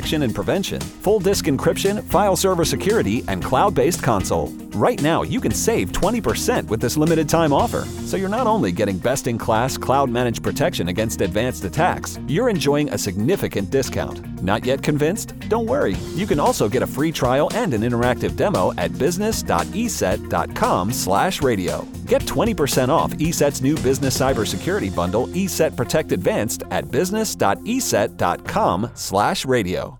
and prevention, full disk encryption, file server security, and cloud based console. Right now, you can save 20% with this limited time offer. So you're not only getting best in class cloud managed protection against advanced attacks, you're enjoying a significant discount. Not yet convinced? Don't worry. You can also get a free trial and an interactive demo at business.eset.com/radio. Get 20% off ESET's new business cybersecurity bundle, ESET Protect Advanced, at business.eset.com/radio.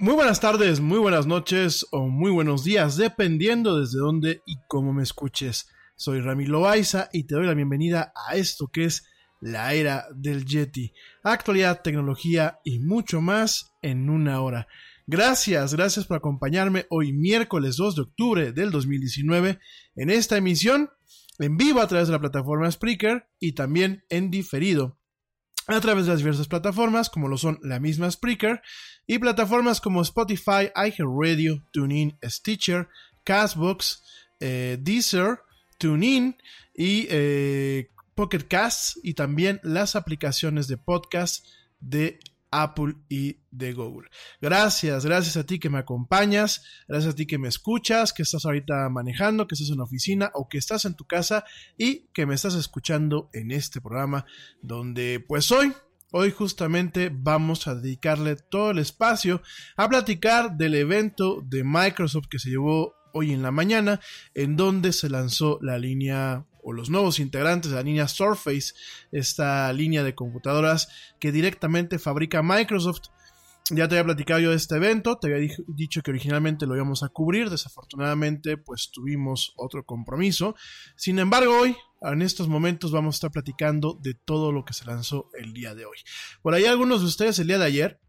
Muy buenas tardes, muy buenas noches o muy buenos días, dependiendo desde dónde y cómo me escuches. Soy Rami Loaiza y te doy la bienvenida a esto que es la era del Yeti. Actualidad, tecnología y mucho más en una hora. Gracias, gracias por acompañarme hoy miércoles 2 de octubre del 2019 en esta emisión en vivo a través de la plataforma Spreaker y también en diferido a través de las diversas plataformas como lo son la misma Spreaker y plataformas como Spotify, iHeartRadio, TuneIn, Stitcher, Castbox, eh, Deezer, TuneIn y eh, Pocket Casts y también las aplicaciones de podcast de Apple y de Google. Gracias, gracias a ti que me acompañas, gracias a ti que me escuchas, que estás ahorita manejando, que estás en la oficina o que estás en tu casa y que me estás escuchando en este programa donde pues hoy Hoy justamente vamos a dedicarle todo el espacio a platicar del evento de Microsoft que se llevó hoy en la mañana, en donde se lanzó la línea o los nuevos integrantes de la línea Surface, esta línea de computadoras que directamente fabrica Microsoft. Ya te había platicado yo de este evento, te había dicho que originalmente lo íbamos a cubrir, desafortunadamente pues tuvimos otro compromiso. Sin embargo, hoy, en estos momentos, vamos a estar platicando de todo lo que se lanzó el día de hoy. Por ahí algunos de ustedes el día de ayer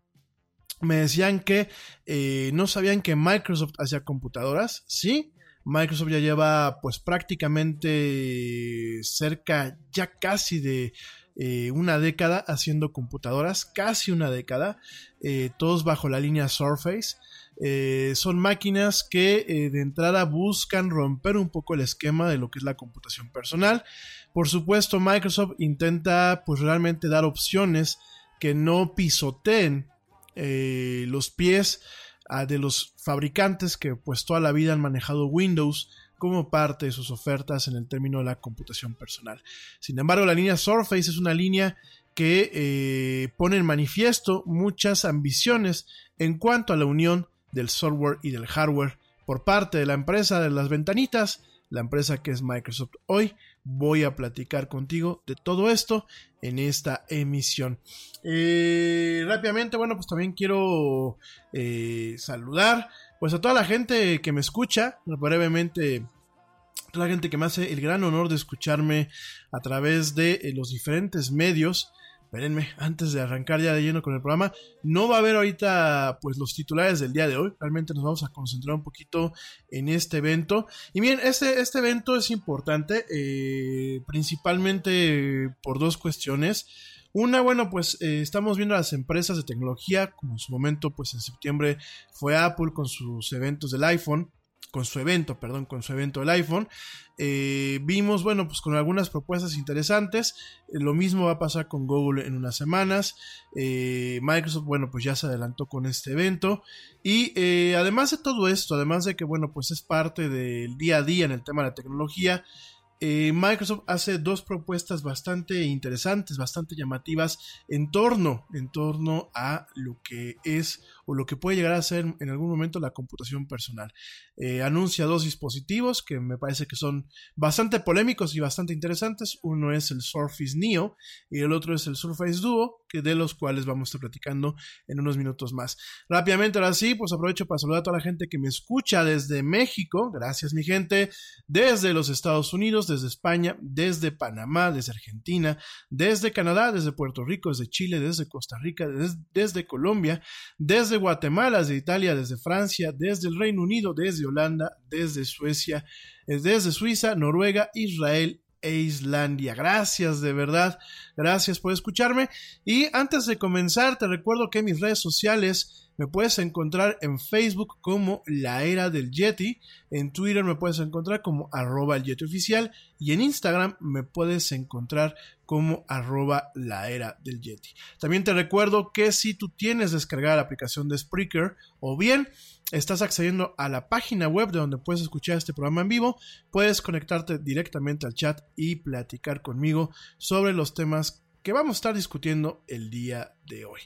me decían que eh, no sabían que Microsoft hacía computadoras, sí, Microsoft ya lleva pues prácticamente cerca ya casi de eh, una década haciendo computadoras, casi una década, eh, todos bajo la línea Surface. Eh, son máquinas que de entrada buscan romper un poco el esquema de lo que es la computación personal. Por supuesto, Microsoft intenta pues realmente dar opciones que no pisoteen los pies de los fabricantes que pues toda la vida han manejado Windows como parte de sus ofertas en el término de la computación personal. Sin embargo, la línea Surface es una línea que eh, pone en manifiesto muchas ambiciones en cuanto a la unión del software y del hardware por parte de la empresa de las ventanitas, la empresa que es Microsoft. Hoy voy a platicar contigo de todo esto en esta emisión. Eh, rápidamente, bueno, pues también quiero eh, saludar pues a toda la gente que me escucha, brevemente toda la gente que me hace el gran honor de escucharme a través de eh, los diferentes medios espérenme, antes de arrancar ya de lleno con el programa, no va a haber ahorita pues los titulares del día de hoy, realmente nos vamos a concentrar un poquito en este evento. Y bien, este, este evento es importante, eh, principalmente por dos cuestiones. Una, bueno, pues eh, estamos viendo a las empresas de tecnología, como en su momento, pues en septiembre fue Apple con sus eventos del iPhone con su evento, perdón, con su evento del iPhone. Eh, vimos, bueno, pues con algunas propuestas interesantes. Eh, lo mismo va a pasar con Google en unas semanas. Eh, Microsoft, bueno, pues ya se adelantó con este evento. Y además de todo esto, además de que, bueno, pues es parte del día a día en el tema de la tecnología. Microsoft hace dos propuestas bastante interesantes, bastante llamativas en torno, en torno a lo que es o lo que puede llegar a ser en algún momento la computación personal. Eh, anuncia dos dispositivos que me parece que son bastante polémicos y bastante interesantes. Uno es el Surface Neo y el otro es el Surface Duo, que de los cuales vamos a estar platicando en unos minutos más. Rápidamente, ahora sí, pues aprovecho para saludar a toda la gente que me escucha desde México. Gracias, mi gente. Desde los Estados Unidos, desde España, desde Panamá, desde Argentina, desde Canadá, desde Puerto Rico, desde Chile, desde Costa Rica, desde, desde Colombia, desde Guatemala, desde Italia, desde Francia, desde el Reino Unido, desde Holanda, desde Suecia, eh, desde Suiza, Noruega, Israel e Islandia. Gracias de verdad, gracias por escucharme. Y antes de comenzar, te recuerdo que mis redes sociales me puedes encontrar en Facebook como La Era del Yeti, en Twitter me puedes encontrar como arroba el Yeti oficial y en Instagram me puedes encontrar como arroba la era del Yeti. También te recuerdo que si tú tienes descargada la aplicación de Spreaker o bien estás accediendo a la página web de donde puedes escuchar este programa en vivo, puedes conectarte directamente al chat y platicar conmigo sobre los temas que vamos a estar discutiendo el día de hoy.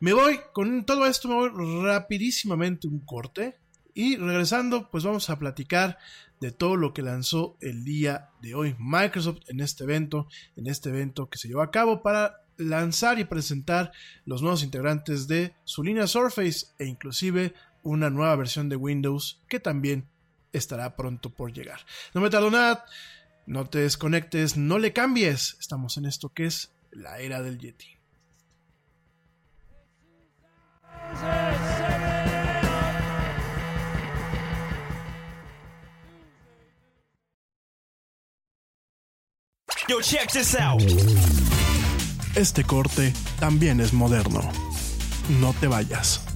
Me voy con todo esto, me voy rapidísimamente un corte y regresando pues vamos a platicar de todo lo que lanzó el día de hoy Microsoft en este evento, en este evento que se llevó a cabo para lanzar y presentar los nuevos integrantes de su línea Surface e inclusive una nueva versión de Windows que también estará pronto por llegar. No me tardo nada, no te desconectes, no le cambies. Estamos en esto que es la era del Yeti. Yo, check this out. Este corte también es moderno. No te vayas.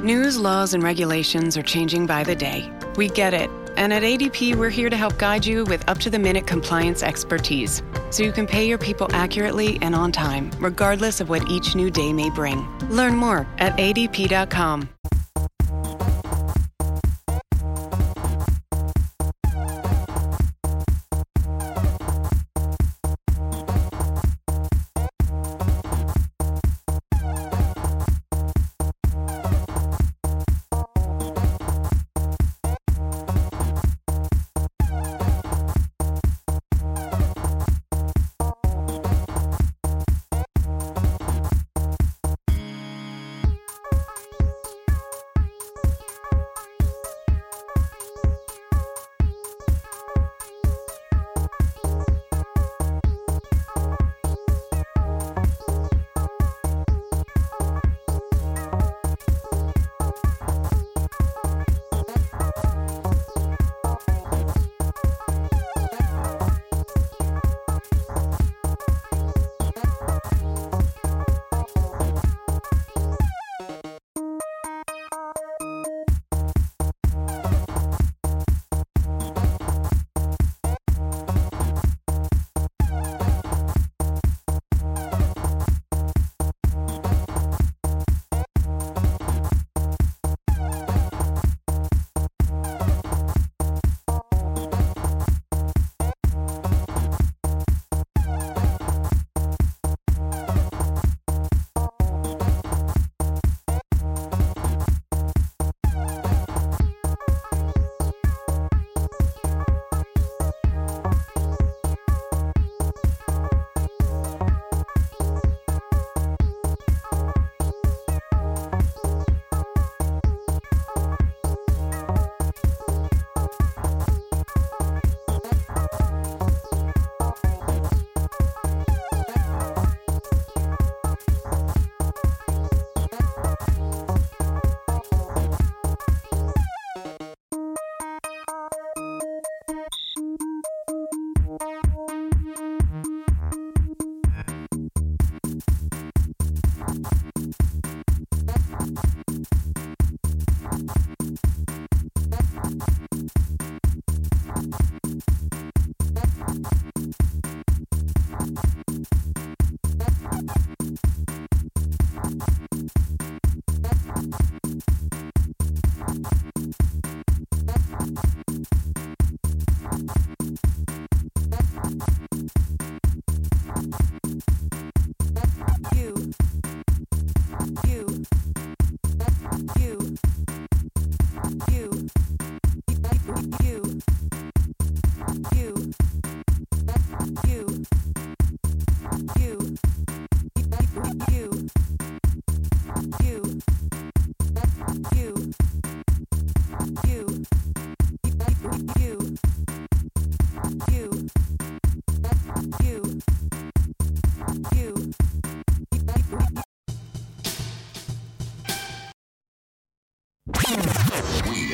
News, laws, and regulations are changing by the day. We get it. And at ADP, we're here to help guide you with up to the minute compliance expertise so you can pay your people accurately and on time, regardless of what each new day may bring. Learn more at adp.com.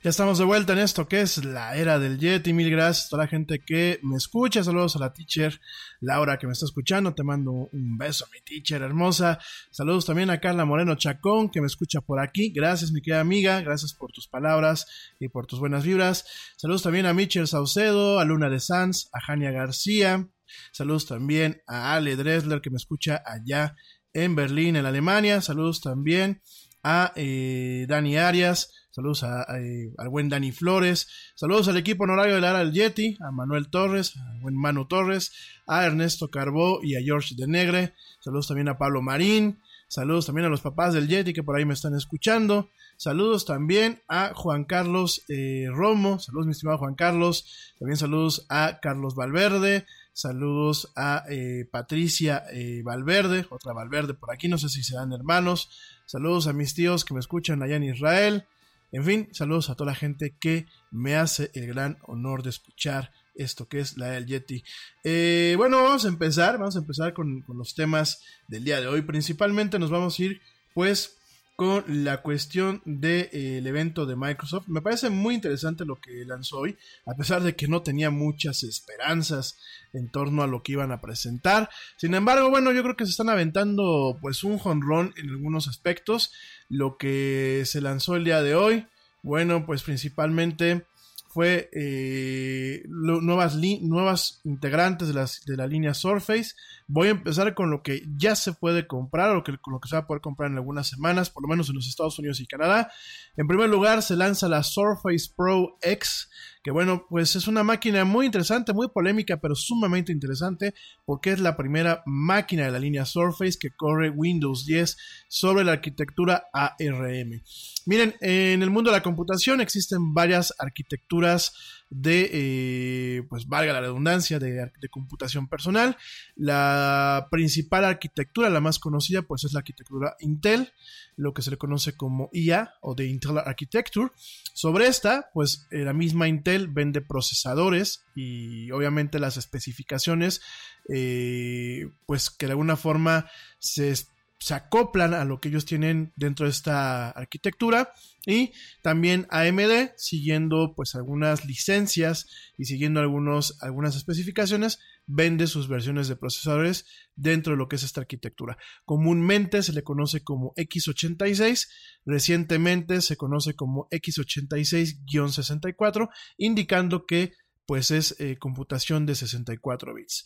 Ya estamos de vuelta en esto que es la era del Yeti. Mil gracias a toda la gente que me escucha. Saludos a la teacher Laura que me está escuchando. Te mando un beso, mi teacher hermosa. Saludos también a Carla Moreno Chacón que me escucha por aquí. Gracias, mi querida amiga. Gracias por tus palabras y por tus buenas vibras. Saludos también a Michel Saucedo, a Luna de Sanz, a Jania García. Saludos también a Ale Dresler que me escucha allá en Berlín, en Alemania. Saludos también a eh, Dani Arias. Saludos a, eh, al buen Dani Flores. Saludos al equipo honorario de la Ara del Yeti, a Manuel Torres, al buen Manu Torres, a Ernesto Carbó y a George de Negre. Saludos también a Pablo Marín. Saludos también a los papás del Yeti que por ahí me están escuchando. Saludos también a Juan Carlos eh, Romo. Saludos, mi estimado Juan Carlos. También saludos a Carlos Valverde. Saludos a eh, Patricia Valverde, otra Valverde por aquí, no sé si serán hermanos. Saludos a mis tíos que me escuchan allá en Israel. En fin, saludos a toda la gente que me hace el gran honor de escuchar esto que es la del Yeti. Eh, bueno, vamos a empezar, vamos a empezar con, con, los temas del día de hoy. Principalmente nos vamos a ir pues con la cuestión del de, eh, evento de Microsoft. Me parece muy interesante lo que lanzó hoy, a pesar de que no tenía muchas esperanzas en torno a lo que iban a presentar. Sin embargo, bueno, yo creo que se están aventando pues un jonrón en algunos aspectos. Lo que se lanzó el día de hoy, bueno, pues principalmente fue eh, nuevas, nuevas integrantes de, las, de la línea Surface. Voy a empezar con lo que ya se puede comprar o que, lo que se va a poder comprar en algunas semanas, por lo menos en los Estados Unidos y Canadá. En primer lugar, se lanza la Surface Pro X, que bueno, pues es una máquina muy interesante, muy polémica, pero sumamente interesante, porque es la primera máquina de la línea Surface que corre Windows 10 sobre la arquitectura ARM. Miren, en el mundo de la computación existen varias arquitecturas de, eh, pues valga la redundancia, de, computación personal. La principal arquitectura, la más conocida, pues es la arquitectura Intel, lo que se le conoce como IA o de Intel Architecture. Sobre esta, pues eh, la misma Intel vende procesadores y obviamente las especificaciones, eh, pues que de alguna forma se se acoplan a lo que ellos tienen dentro de esta arquitectura y también AMD siguiendo pues algunas licencias y siguiendo algunos, algunas especificaciones vende sus versiones de procesadores dentro de lo que es esta arquitectura. Comúnmente se le conoce como x86, recientemente se conoce como x86-64, indicando que pues es eh, computación de 64 bits.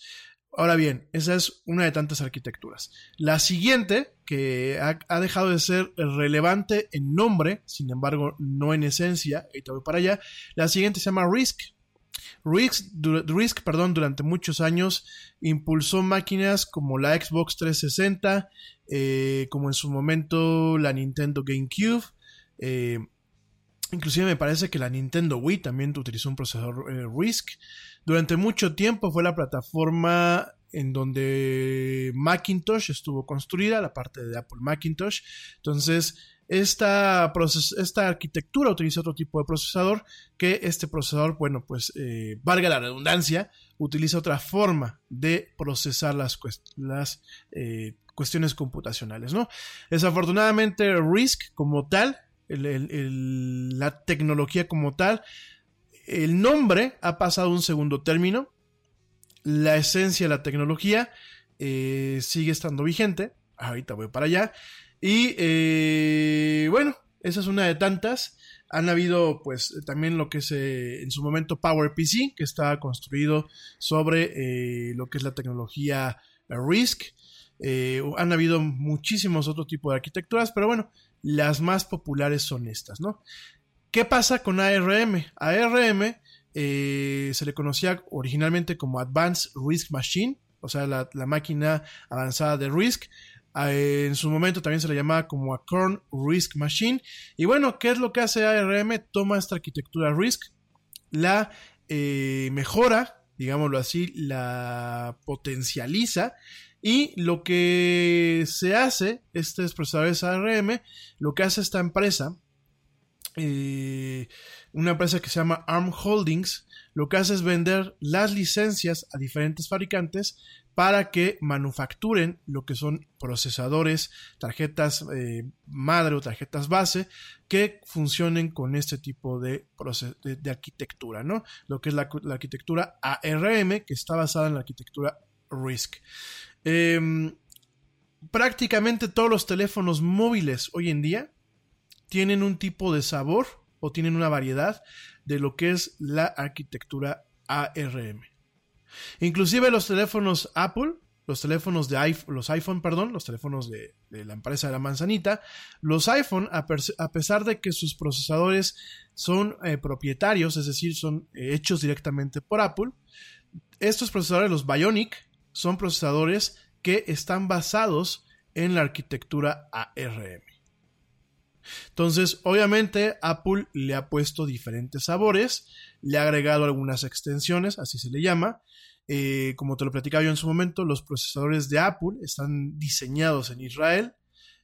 Ahora bien, esa es una de tantas arquitecturas. La siguiente, que ha, dejado de ser relevante en nombre, sin embargo no en esencia, y voy para allá, la siguiente se llama RISC. RISC, perdón, durante muchos años impulsó máquinas como la Xbox 360, eh, como en su momento la Nintendo GameCube, eh, inclusive me parece que la Nintendo Wii también utilizó un procesador eh, RISC. Durante mucho tiempo fue la plataforma en donde Macintosh estuvo construida, la parte de Apple Macintosh. Entonces, esta, arquitectura utiliza otro tipo de procesador que este procesador, bueno, pues eh, valga la redundancia, utiliza otra forma de procesar las, las eh, cuestiones computacionales, ¿no? Desafortunadamente, RISC como tal, la tecnología como tal, el nombre ha pasado un segundo término, la esencia de la tecnología eh, sigue estando vigente, ahorita voy para allá, y eh, bueno, esa es una de tantas. Han habido, pues, también lo que es eh, en su momento PowerPC, que está construido sobre lo que es la tecnología RISC. han habido muchísimos otros tipos de arquitecturas, pero bueno, las más populares son estas, ¿no? ¿Qué pasa con ARM? ARM eh, se le conocía originalmente como Advanced Risk Machine, o sea, la, máquina avanzada de RISC. Eh, en su momento también se le llamaba como Acorn Risk Machine. Y bueno, ¿qué es lo que hace ARM? Toma esta arquitectura RISC, la eh, mejora, digámoslo así, la potencializa. Y lo que se hace, este procesadores ARM, lo que hace esta empresa eh, una empresa que se llama ARM Holdings, lo que hace es vender las licencias a diferentes fabricantes para que manufacturen lo que son procesadores, tarjetas eh, madre o tarjetas base que funcionen con este tipo de, de, arquitectura, ¿no? Lo que es la, arquitectura ARM, que está basada en la arquitectura RISC. Em, prácticamente todos los teléfonos móviles hoy en día tienen un tipo de sabor o tienen una variedad de lo que es la arquitectura ARM. Inclusive los teléfonos Apple, los teléfonos de iPhone, los iPhone, perdón, los teléfonos de, la empresa de la manzanita, los iPhone, a, pesar de que sus procesadores son eh, propietarios, es decir, son eh, hechos directamente por Apple, estos procesadores, los Bionic, son procesadores que están basados en la arquitectura ARM. Entonces, obviamente, Apple le ha puesto diferentes sabores, le ha agregado algunas extensiones, así se le llama. Eh, como te lo platicaba yo en su momento, los procesadores de Apple están diseñados en Israel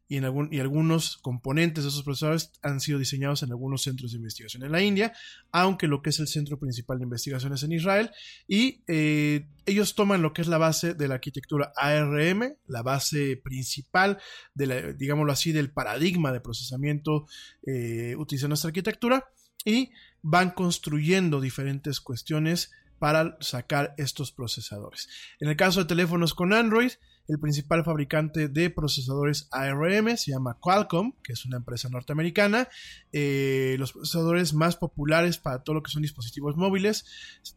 y, algunos componentes de esos procesadores han sido diseñados en algunos centros de investigación en la India, aunque lo que es el centro principal de investigación es en Israel, y eh, ellos toman lo que es la base de la arquitectura ARM, la base principal, de digámoslo así, del paradigma de procesamiento eh, utilizando esta arquitectura, y van construyendo diferentes cuestiones para sacar estos procesadores. En el caso de teléfonos con Android, el principal fabricante de procesadores ARM se llama Qualcomm, que es una empresa norteamericana. Eh, los procesadores más populares para todo lo que son dispositivos móviles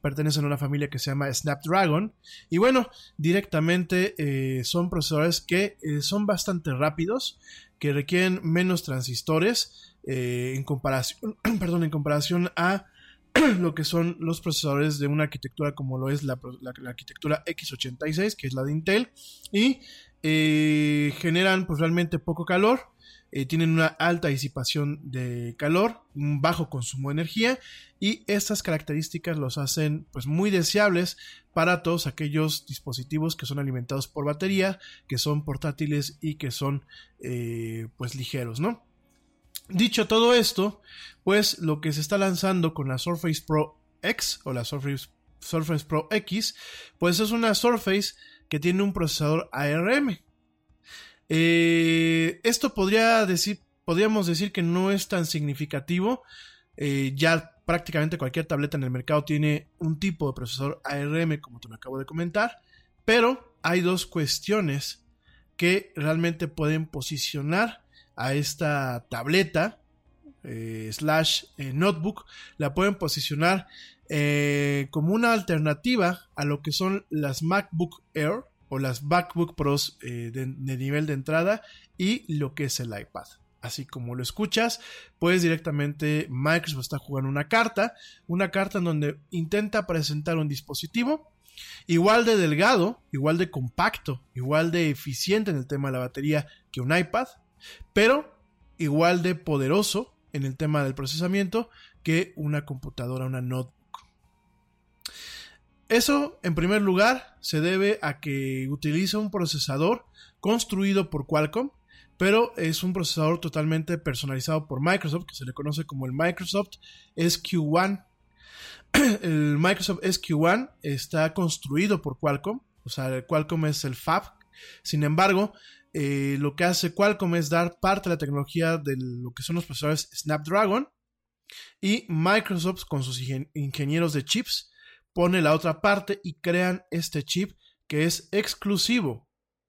pertenecen a una familia que se llama Snapdragon. Y bueno, directamente eh, son procesadores que eh, son bastante rápidos, que requieren menos transistores en comparación, perdón, en comparación a lo que son los procesadores de una arquitectura como lo es la, arquitectura x86, que es la de Intel, y eh, generan pues realmente poco calor, eh, tienen una alta disipación de calor, un bajo consumo de energía y estas características los hacen pues muy deseables para todos aquellos dispositivos que son alimentados por batería, que son portátiles y que son eh, pues ligeros, ¿no? Dicho todo esto, pues lo que se está lanzando con la Surface Pro X o la Surface, Surface Pro X, pues es una Surface que tiene un procesador ARM. Eh, esto podría decir, podríamos decir que no es tan significativo. Eh, ya prácticamente cualquier tableta en el mercado tiene un tipo de procesador ARM, como te lo acabo de comentar. Pero hay dos cuestiones que realmente pueden posicionar a esta tableta eh, slash eh, notebook, la pueden posicionar eh, como una alternativa a lo que son las MacBook Air o las MacBook Pros de, nivel de entrada y lo que es el iPad. Así como lo escuchas, pues directamente Microsoft está jugando una carta, una carta en donde intenta presentar un dispositivo igual de delgado, igual de compacto, igual de eficiente en el tema de la batería que un iPad, pero igual de poderoso en el tema del procesamiento que una computadora, una notebook. Eso, en primer lugar, se debe a que utiliza un procesador construido por Qualcomm, pero es un procesador totalmente personalizado por Microsoft, que se le conoce como el Microsoft SQ1. El Microsoft SQ1 está construido por Qualcomm, o sea, Qualcomm es el fab. Sin embargo, eh, lo que hace Qualcomm es dar parte de la tecnología de lo que son los procesadores Snapdragon y Microsoft con sus ingenieros de chips pone la otra parte y crean este chip que es exclusivo,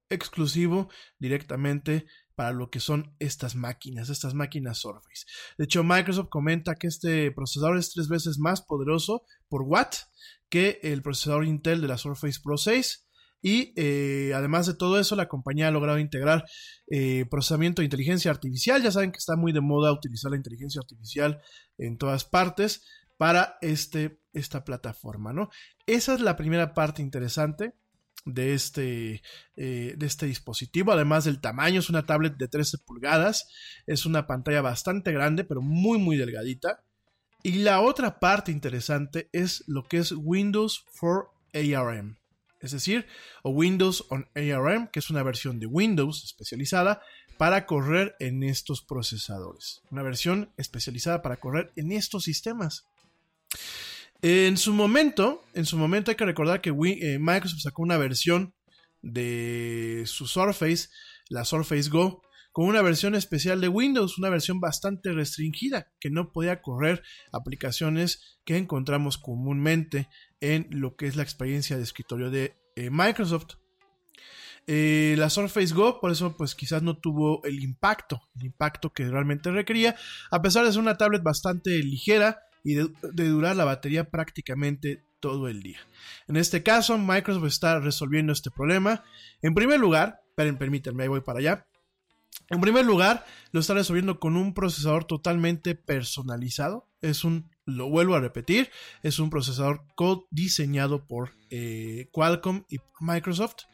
exclusivo directamente para lo que son estas máquinas, estas máquinas Surface. De hecho, Microsoft comenta que este procesador es tres veces más poderoso por watt que el procesador Intel de la Surface Pro 6 y eh, además de todo eso, la compañía ha logrado integrar eh, procesamiento de inteligencia artificial. Ya saben que está muy de moda utilizar la inteligencia artificial en todas partes para este, esta plataforma, ¿no? Esa es la primera parte interesante de este, eh, de este dispositivo. Además del tamaño, es una tablet de 13 pulgadas. Es una pantalla bastante grande, pero muy, muy delgadita. Y la otra parte interesante es lo que es Windows for ARM es decir, o Windows on ARM, que es una versión de Windows especializada para correr en estos procesadores. Una versión especializada para correr en estos sistemas. En su momento, en su momento hay que recordar que eh, Microsoft sacó una versión de su Surface, la Surface Go, con una versión especial de Windows, una versión bastante restringida, que no podía correr aplicaciones que encontramos comúnmente en lo que es la experiencia de escritorio de eh, Microsoft. Eh, la Surface Go, por eso pues quizás no tuvo el impacto, el impacto que realmente requería, a pesar de ser una tablet bastante ligera y de, durar la batería prácticamente todo el día. En este caso, Microsoft está resolviendo este problema. En primer lugar, permítanme, ahí voy para allá. En primer lugar, lo está resolviendo con un procesador totalmente personalizado. Es un, lo vuelvo a repetir, es un procesador diseñado por eh, Qualcomm y Microsoft.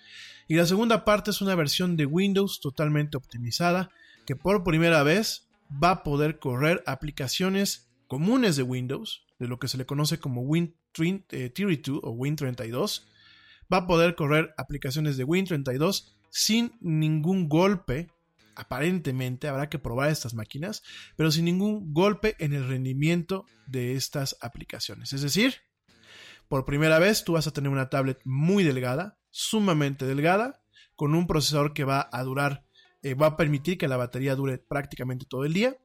Y la segunda parte es una versión de Windows totalmente optimizada que por primera vez va a poder correr aplicaciones comunes de Windows, de lo que se le conoce como Win32 eh, o Win32. Va a poder correr aplicaciones de Win32 sin ningún golpe aparentemente habrá que probar estas máquinas, pero sin ningún golpe en el rendimiento de estas aplicaciones. Es decir, por primera vez tú vas a tener una tablet muy delgada, sumamente delgada, con un procesador que va a durar, eh, va a permitir que la batería dure prácticamente todo el día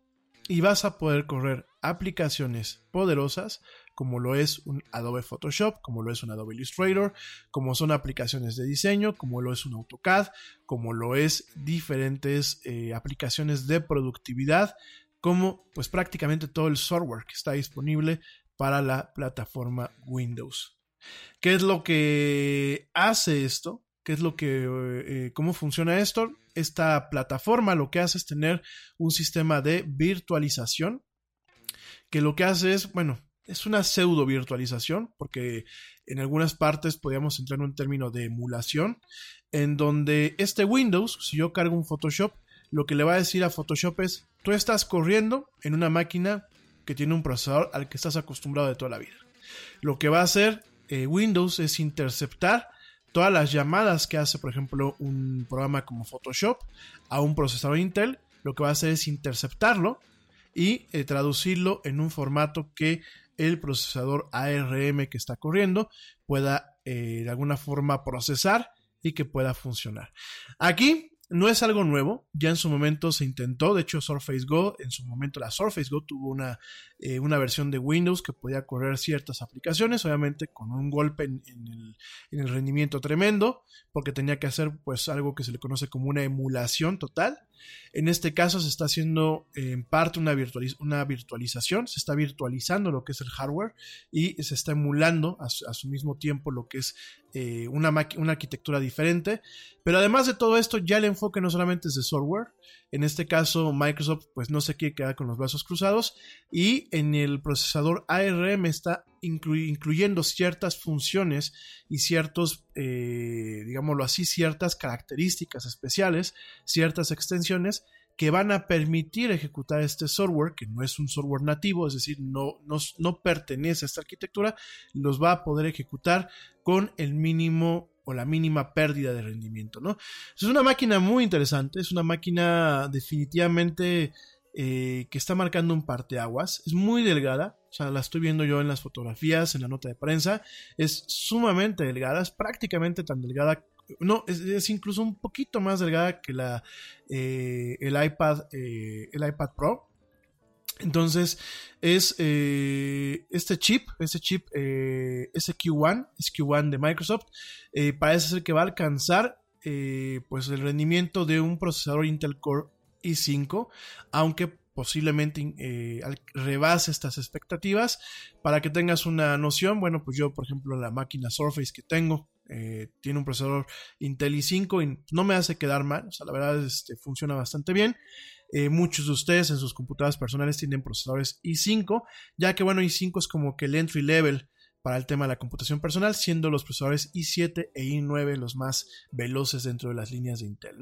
y vas a poder correr aplicaciones poderosas como lo es un Adobe Photoshop, como lo es un Adobe Illustrator, como son aplicaciones de diseño, como lo es un AutoCAD, como lo es diferentes eh, aplicaciones de productividad, como pues prácticamente todo el software que está disponible para la plataforma Windows. ¿Qué es lo que hace esto? ¿Qué es lo que, eh, cómo funciona esto? Esta plataforma lo que hace es tener un sistema de virtualización que lo que hace es, bueno, es una pseudo virtualización, porque en algunas partes podríamos entrar en un término de emulación, en donde este Windows, si yo cargo un Photoshop, lo que le va a decir a Photoshop es, tú estás corriendo en una máquina que tiene un procesador al que estás acostumbrado de toda la vida. Lo que va a hacer eh, Windows es interceptar todas las llamadas que hace, por ejemplo, un programa como Photoshop a un procesador Intel. Lo que va a hacer es interceptarlo y eh, traducirlo en un formato que el procesador ARM que está corriendo pueda eh, de alguna forma procesar y que pueda funcionar. Aquí no es algo nuevo, ya en su momento se intentó, de hecho Surface Go, en su momento la Surface Go tuvo una, eh, una versión de Windows que podía correr ciertas aplicaciones, obviamente con un golpe en, el, en, el, rendimiento tremendo, porque tenía que hacer pues algo que se le conoce como una emulación total. En este caso se está haciendo en parte una, una virtualización, se está virtualizando lo que es el hardware y se está emulando a su, mismo tiempo lo que es eh, una, una arquitectura diferente. Pero además de todo esto, ya el enfoque no solamente es de software, en este caso Microsoft pues no se quiere quedar con los brazos cruzados y en el procesador ARM está incluyendo ciertas funciones y ciertos, eh, digámoslo así, ciertas características especiales, ciertas extensiones que van a permitir ejecutar este software, que no es un software nativo, es decir, no, no, no pertenece a esta arquitectura, los va a poder ejecutar con el mínimo o la mínima pérdida de rendimiento, ¿no? Es una máquina muy interesante, es una máquina definitivamente eh, que está marcando un parteaguas, es muy delgada, o sea, la estoy viendo yo en las fotografías, en la nota de prensa, es sumamente delgada, es prácticamente tan delgada no, es, incluso un poquito más delgada que la, eh, el, iPad, eh, el iPad Pro. Entonces, es eh, este chip, este chip SQ1, SQ1 de Microsoft, parece ser que va a alcanzar pues el rendimiento de un procesador Intel Core i5, aunque posiblemente rebase estas expectativas. Para que tengas una noción, bueno, pues yo, por ejemplo, la máquina Surface que tengo, eh, tiene un procesador Intel i5 y no me hace quedar mal, o sea, la verdad este, funciona bastante bien. Eh, muchos de ustedes en sus computadoras personales tienen procesadores i5, ya que bueno, i5 es como que el entry level para el tema de la computación personal, siendo los procesadores i7 e i9 los más veloces dentro de las líneas de Intel.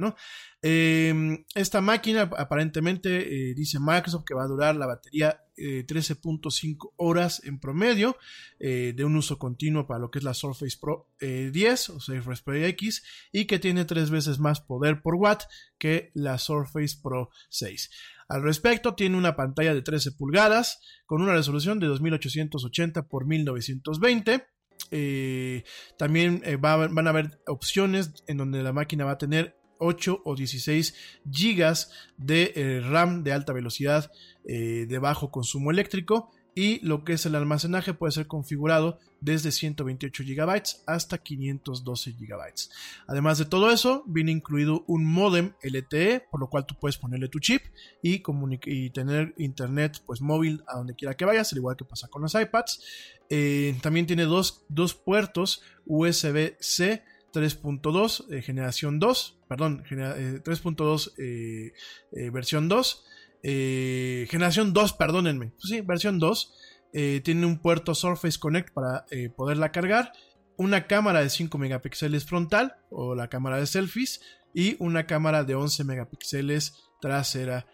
Em, esta máquina aparentemente eh, dice Microsoft que va a durar la batería 13.5 eh, horas en promedio eh, de un uso continuo para lo que es la Surface Pro 10 o Surface Pro X y que tiene tres veces más poder por watt que la Surface Pro 6. Al respecto, tiene una pantalla de 13 pulgadas con una resolución de 2880 x 1920. Eh, también eh, va- van a haber opciones en donde la máquina va a tener 8 o 16 gigas de eh, RAM de alta velocidad eh, de bajo consumo eléctrico y lo que es el almacenaje puede ser configurado desde 128 GB hasta 512 GB. Además de todo eso, viene incluido un modem LTE, por lo cual tú puedes ponerle tu chip y, y tener internet pues, móvil a donde quiera que vayas, al igual que pasa con los iPads. Eh, también tiene dos, dos puertos USB-C 3.2, eh, generación 2, perdón, genera- eh, 3.2 eh, eh, versión 2. Eh, generación 2, perdónenme. Sí, versión 2. eh, tiene un puerto Surface Connect para eh, poderla cargar. Una cámara de 5 megapíxeles frontal o la cámara de selfies. Y una cámara de 11 megapíxeles trasera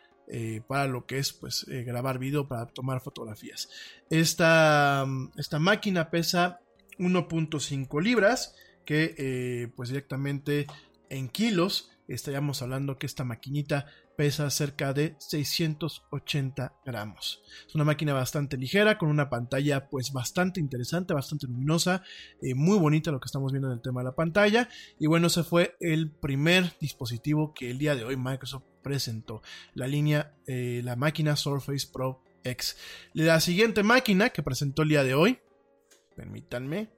para lo que es pues grabar video para tomar fotografías. Esta, mm, esta máquina pesa 1.5 libras que pues directamente en kilos estaríamos hablando que esta maquinita pesa cerca de 680 gramos. Es una máquina bastante ligera, con una pantalla pues bastante interesante, bastante luminosa, eh, muy bonita lo que estamos viendo en el tema de la pantalla. Y bueno, ese fue el primer dispositivo que el día de hoy Microsoft presentó, la línea, eh, la máquina Surface Pro X. La siguiente máquina que presentó el día de hoy, permítanme,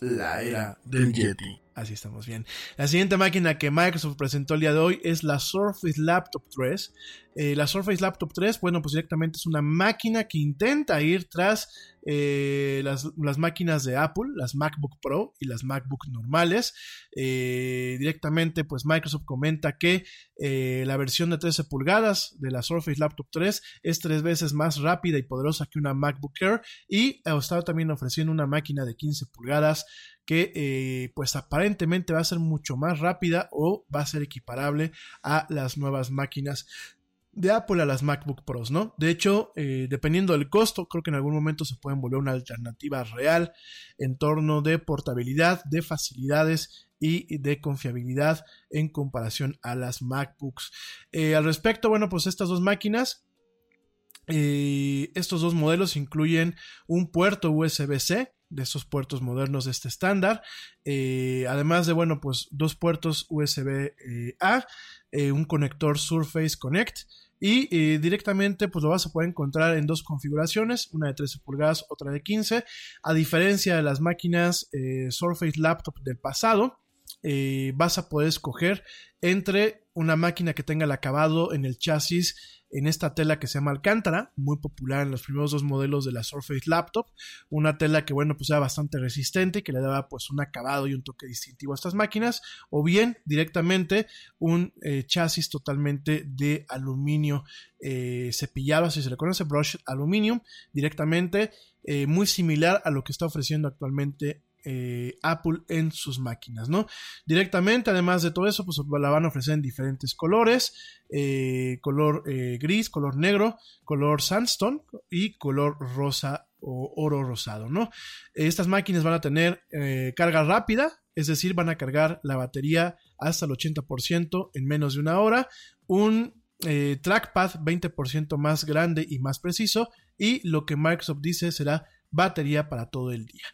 La era del Yeti. Así estamos bien. La siguiente máquina que Microsoft presentó el día de hoy es la Surface Laptop 3. Eh, la Surface Laptop 3, bueno, pues directamente es una máquina que intenta ir tras eh, las, las máquinas de Apple, las MacBook Pro y las MacBook normales. Eh, directamente, pues Microsoft comenta que la versión de 13 pulgadas de la Surface Laptop 3 es tres veces más rápida y poderosa que una MacBook Air y está también ofreciendo una máquina de 15 pulgadas que eh, pues aparentemente va a ser mucho más rápida o va a ser equiparable a las nuevas máquinas de Apple a las MacBook Pros, ¿no? De hecho, eh, dependiendo del costo, creo que en algún momento se pueden volver una alternativa real en torno de portabilidad, de facilidades y de confiabilidad en comparación a las MacBooks. Eh, al respecto, bueno, pues estas dos máquinas estos dos modelos incluyen un puerto USB-C de estos puertos modernos de este estándar, eh, además de, bueno, pues dos puertos USB-A, eh, un conector Surface Connect y eh, directamente pues lo vas a poder encontrar en dos configuraciones, una de 13 pulgadas, otra de 15, a diferencia de las máquinas eh, Surface Laptop del pasado, eh, vas a poder escoger entre una máquina que tenga el acabado en el chasis en esta tela que se llama Alcántara, muy popular en los primeros dos modelos de la Surface Laptop, una tela que bueno pues era bastante resistente y que le daba pues un acabado y un toque distintivo a estas máquinas, o bien directamente un eh, chasis totalmente de aluminio eh, cepillado, así se le conoce, brush aluminum, directamente eh, muy similar a lo que está ofreciendo actualmente eh, Apple en sus máquinas, ¿no? Directamente, además de todo eso, pues la van a ofrecer en diferentes colores, eh, color eh, gris, color negro, color sandstone y color rosa o oro rosado, ¿no? Estas máquinas van a tener carga rápida, es decir, van a cargar la batería hasta el 80% en menos de una hora, un trackpad 20% más grande y más preciso y lo que Microsoft dice será batería para todo el día.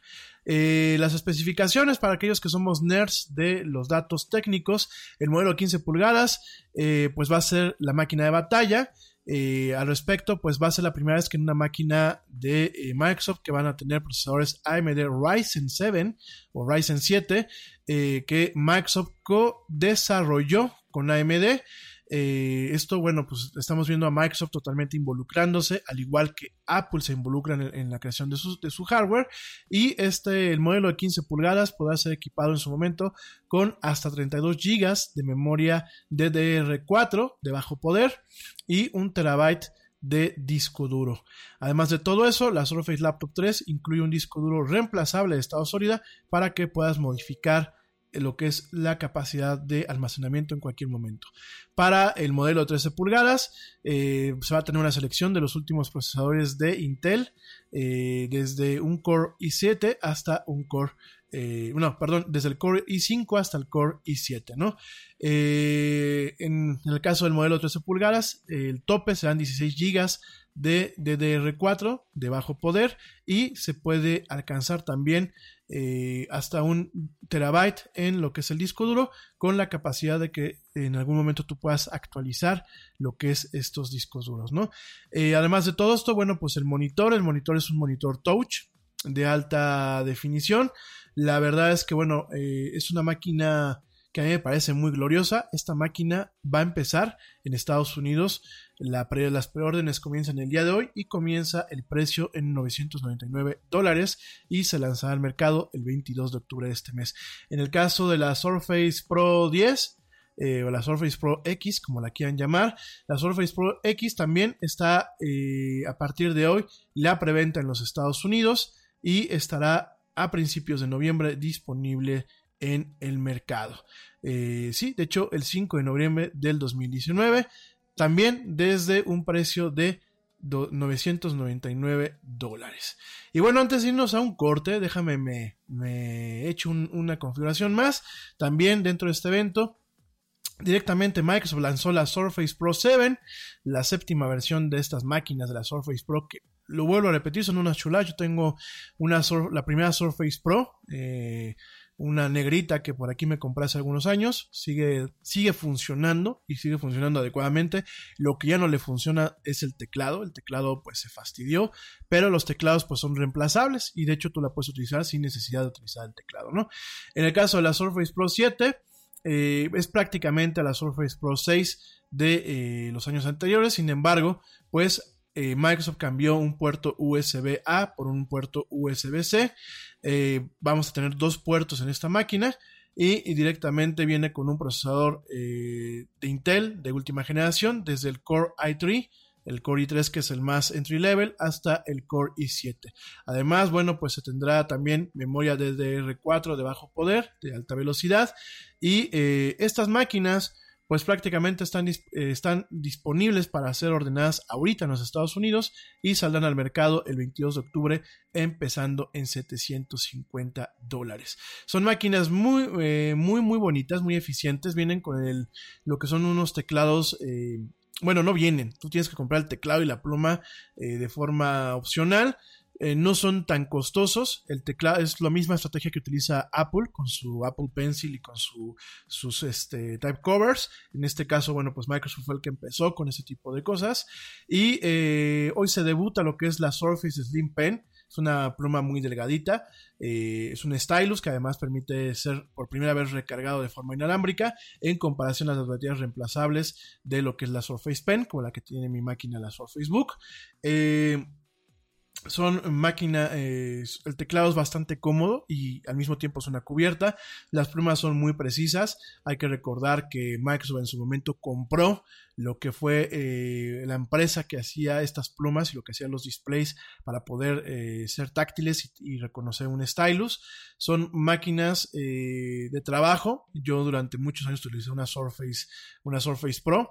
Eh, las especificaciones para aquellos que somos nerds de los datos técnicos, el modelo 15 pulgadas, eh, pues va a ser la máquina de batalla. Eh, al respecto, pues va a ser la primera vez que en una máquina de Microsoft que van a tener procesadores AMD Ryzen 7 o Ryzen 7 eh, que Microsoft co-desarrolló con AMD. Eh, esto, bueno, pues estamos viendo a Microsoft totalmente involucrándose, al igual que Apple se involucra en, la creación de su, de su, hardware. Y este, el modelo de 15 pulgadas podrá ser equipado en su momento con hasta 32 GB de memoria DDR4 de bajo poder y un terabyte de disco duro. Además de todo eso, la Surface Laptop 3 incluye un disco duro reemplazable de estado sólida para que puedas modificar lo que es la capacidad de almacenamiento en cualquier momento. Para el modelo de 13 pulgadas eh, se va a tener una selección de los últimos procesadores de Intel, eh, desde un Core i7 hasta un Core eh, no, perdón, desde el Core i5 hasta el Core i7, ¿no? Eh, en, el caso del modelo 13 pulgadas, el tope serán 16 GB de DDR4 de bajo poder y se puede alcanzar también eh, hasta un terabyte en lo que es el disco duro con la capacidad de que en algún momento tú puedas actualizar lo que es estos discos duros, ¿no? Eh, además de todo esto, bueno, pues el monitor, el monitor es un monitor touch de alta definición. La verdad es que, bueno, eh, es una máquina que a mí me parece muy gloriosa. Esta máquina va a empezar en Estados Unidos. La las preórdenes comienzan el día de hoy y comienza el precio en 999 dólares y se lanzará al mercado el 22 de octubre de este mes. En el caso de la Surface Pro 10, eh, o la Surface Pro X, como la quieran llamar. La Surface Pro X también está eh, a partir de hoy la preventa en los Estados Unidos y estará a principios de noviembre disponible en el mercado. Eh, sí, de hecho, el 5 de noviembre del 2019, también desde un precio de 999 dólares. Y bueno, antes de irnos a un corte, déjame, me, me echo una configuración más. También dentro de este evento, directamente Microsoft lanzó la Surface Pro 7, la séptima versión de estas máquinas de la Surface Pro que lo vuelvo a repetir, son unas chulas. Yo tengo una, la primera Surface Pro. Eh, una negrita que por aquí me compré hace algunos años, sigue, sigue funcionando y sigue funcionando adecuadamente. Lo que ya no le funciona es el teclado, el teclado pues se fastidió, pero los teclados pues son reemplazables y de hecho tú la puedes utilizar sin necesidad de utilizar el teclado, ¿no? En el caso de la Surface Pro 7, eh, es prácticamente la Surface Pro 6 de eh, los años anteriores, sin embargo, pues eh, Microsoft cambió un puerto USB A por un puerto USB C. Eh, vamos a tener dos puertos en esta máquina y, directamente viene con un procesador eh, de Intel de última generación desde el Core i3 el Core i3 que es el más entry level hasta el Core i7. Además, bueno, pues se tendrá también memoria DDR4 de bajo poder, de alta velocidad y estas máquinas pues prácticamente están, eh, están disponibles para ser ordenadas ahorita en los Estados Unidos y saldrán al mercado el 22 de octubre empezando en 750 dólares. Son máquinas muy, eh, muy, muy bonitas, muy eficientes, vienen con el, lo que son unos teclados... Eh, bueno, no vienen. Tú tienes que comprar el teclado y la pluma de forma opcional. Eh, no son tan costosos. El teclado es la misma estrategia que utiliza Apple con su Apple Pencil y con su, sus este, type covers. En este caso, bueno, pues Microsoft fue el que empezó con ese tipo de cosas. Y eh, hoy se debuta lo que es la Surface Slim Pen. Es una pluma muy delgadita. Eh, es un stylus que además permite ser por primera vez recargado de forma inalámbrica en comparación a las baterías reemplazables de lo que es la Surface Pen, como la que tiene mi máquina, la Surface Book. Son máquina, eh, el teclado es bastante cómodo y al mismo tiempo es una cubierta. Las plumas son muy precisas. Hay que recordar que Microsoft en su momento compró lo que fue eh, la empresa que hacía estas plumas y lo que hacía los displays para poder eh, ser táctiles y, reconocer un stylus. Son máquinas eh, de trabajo. Yo durante muchos años utilicé una Surface, una Surface Pro.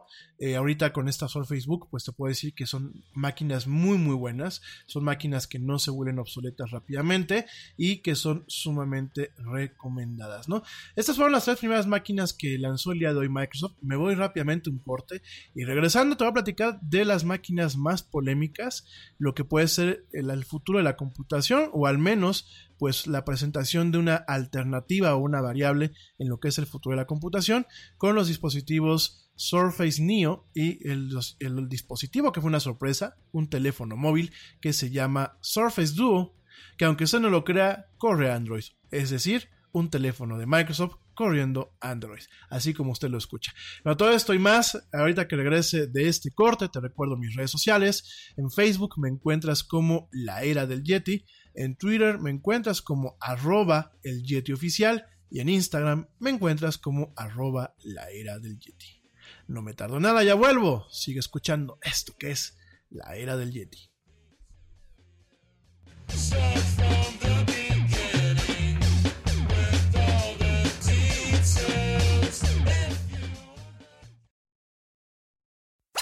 ahorita con esta Surface Book, pues te puedo decir que son máquinas muy muy buenas. Son máquinas que no se vuelven obsoletas rápidamente y que son sumamente recomendadas, ¿no? Estas fueron las tres primeras máquinas que lanzó el día de hoy Microsoft. Me voy rápidamente un corte y regresando, te voy a platicar de las máquinas más polémicas, lo que puede ser el, futuro de la computación, o al menos, pues la presentación de una alternativa o una variable en lo que es el futuro de la computación, con los dispositivos Surface Neo y el, el dispositivo que fue una sorpresa, un teléfono móvil que se llama Surface Duo, que aunque usted no lo crea, corre Android, es decir, un teléfono de Microsoft corriendo Android, así como usted lo escucha. Pero todo esto y más, ahorita que regrese de este corte, te recuerdo mis redes sociales. En Facebook me encuentras como La Era del Yeti, en Twitter me encuentras como arroba el Yeti oficial y en Instagram me encuentras como arroba la era del Yeti. No me tardo nada, ya vuelvo. Sigue escuchando esto que es la era del Yeti.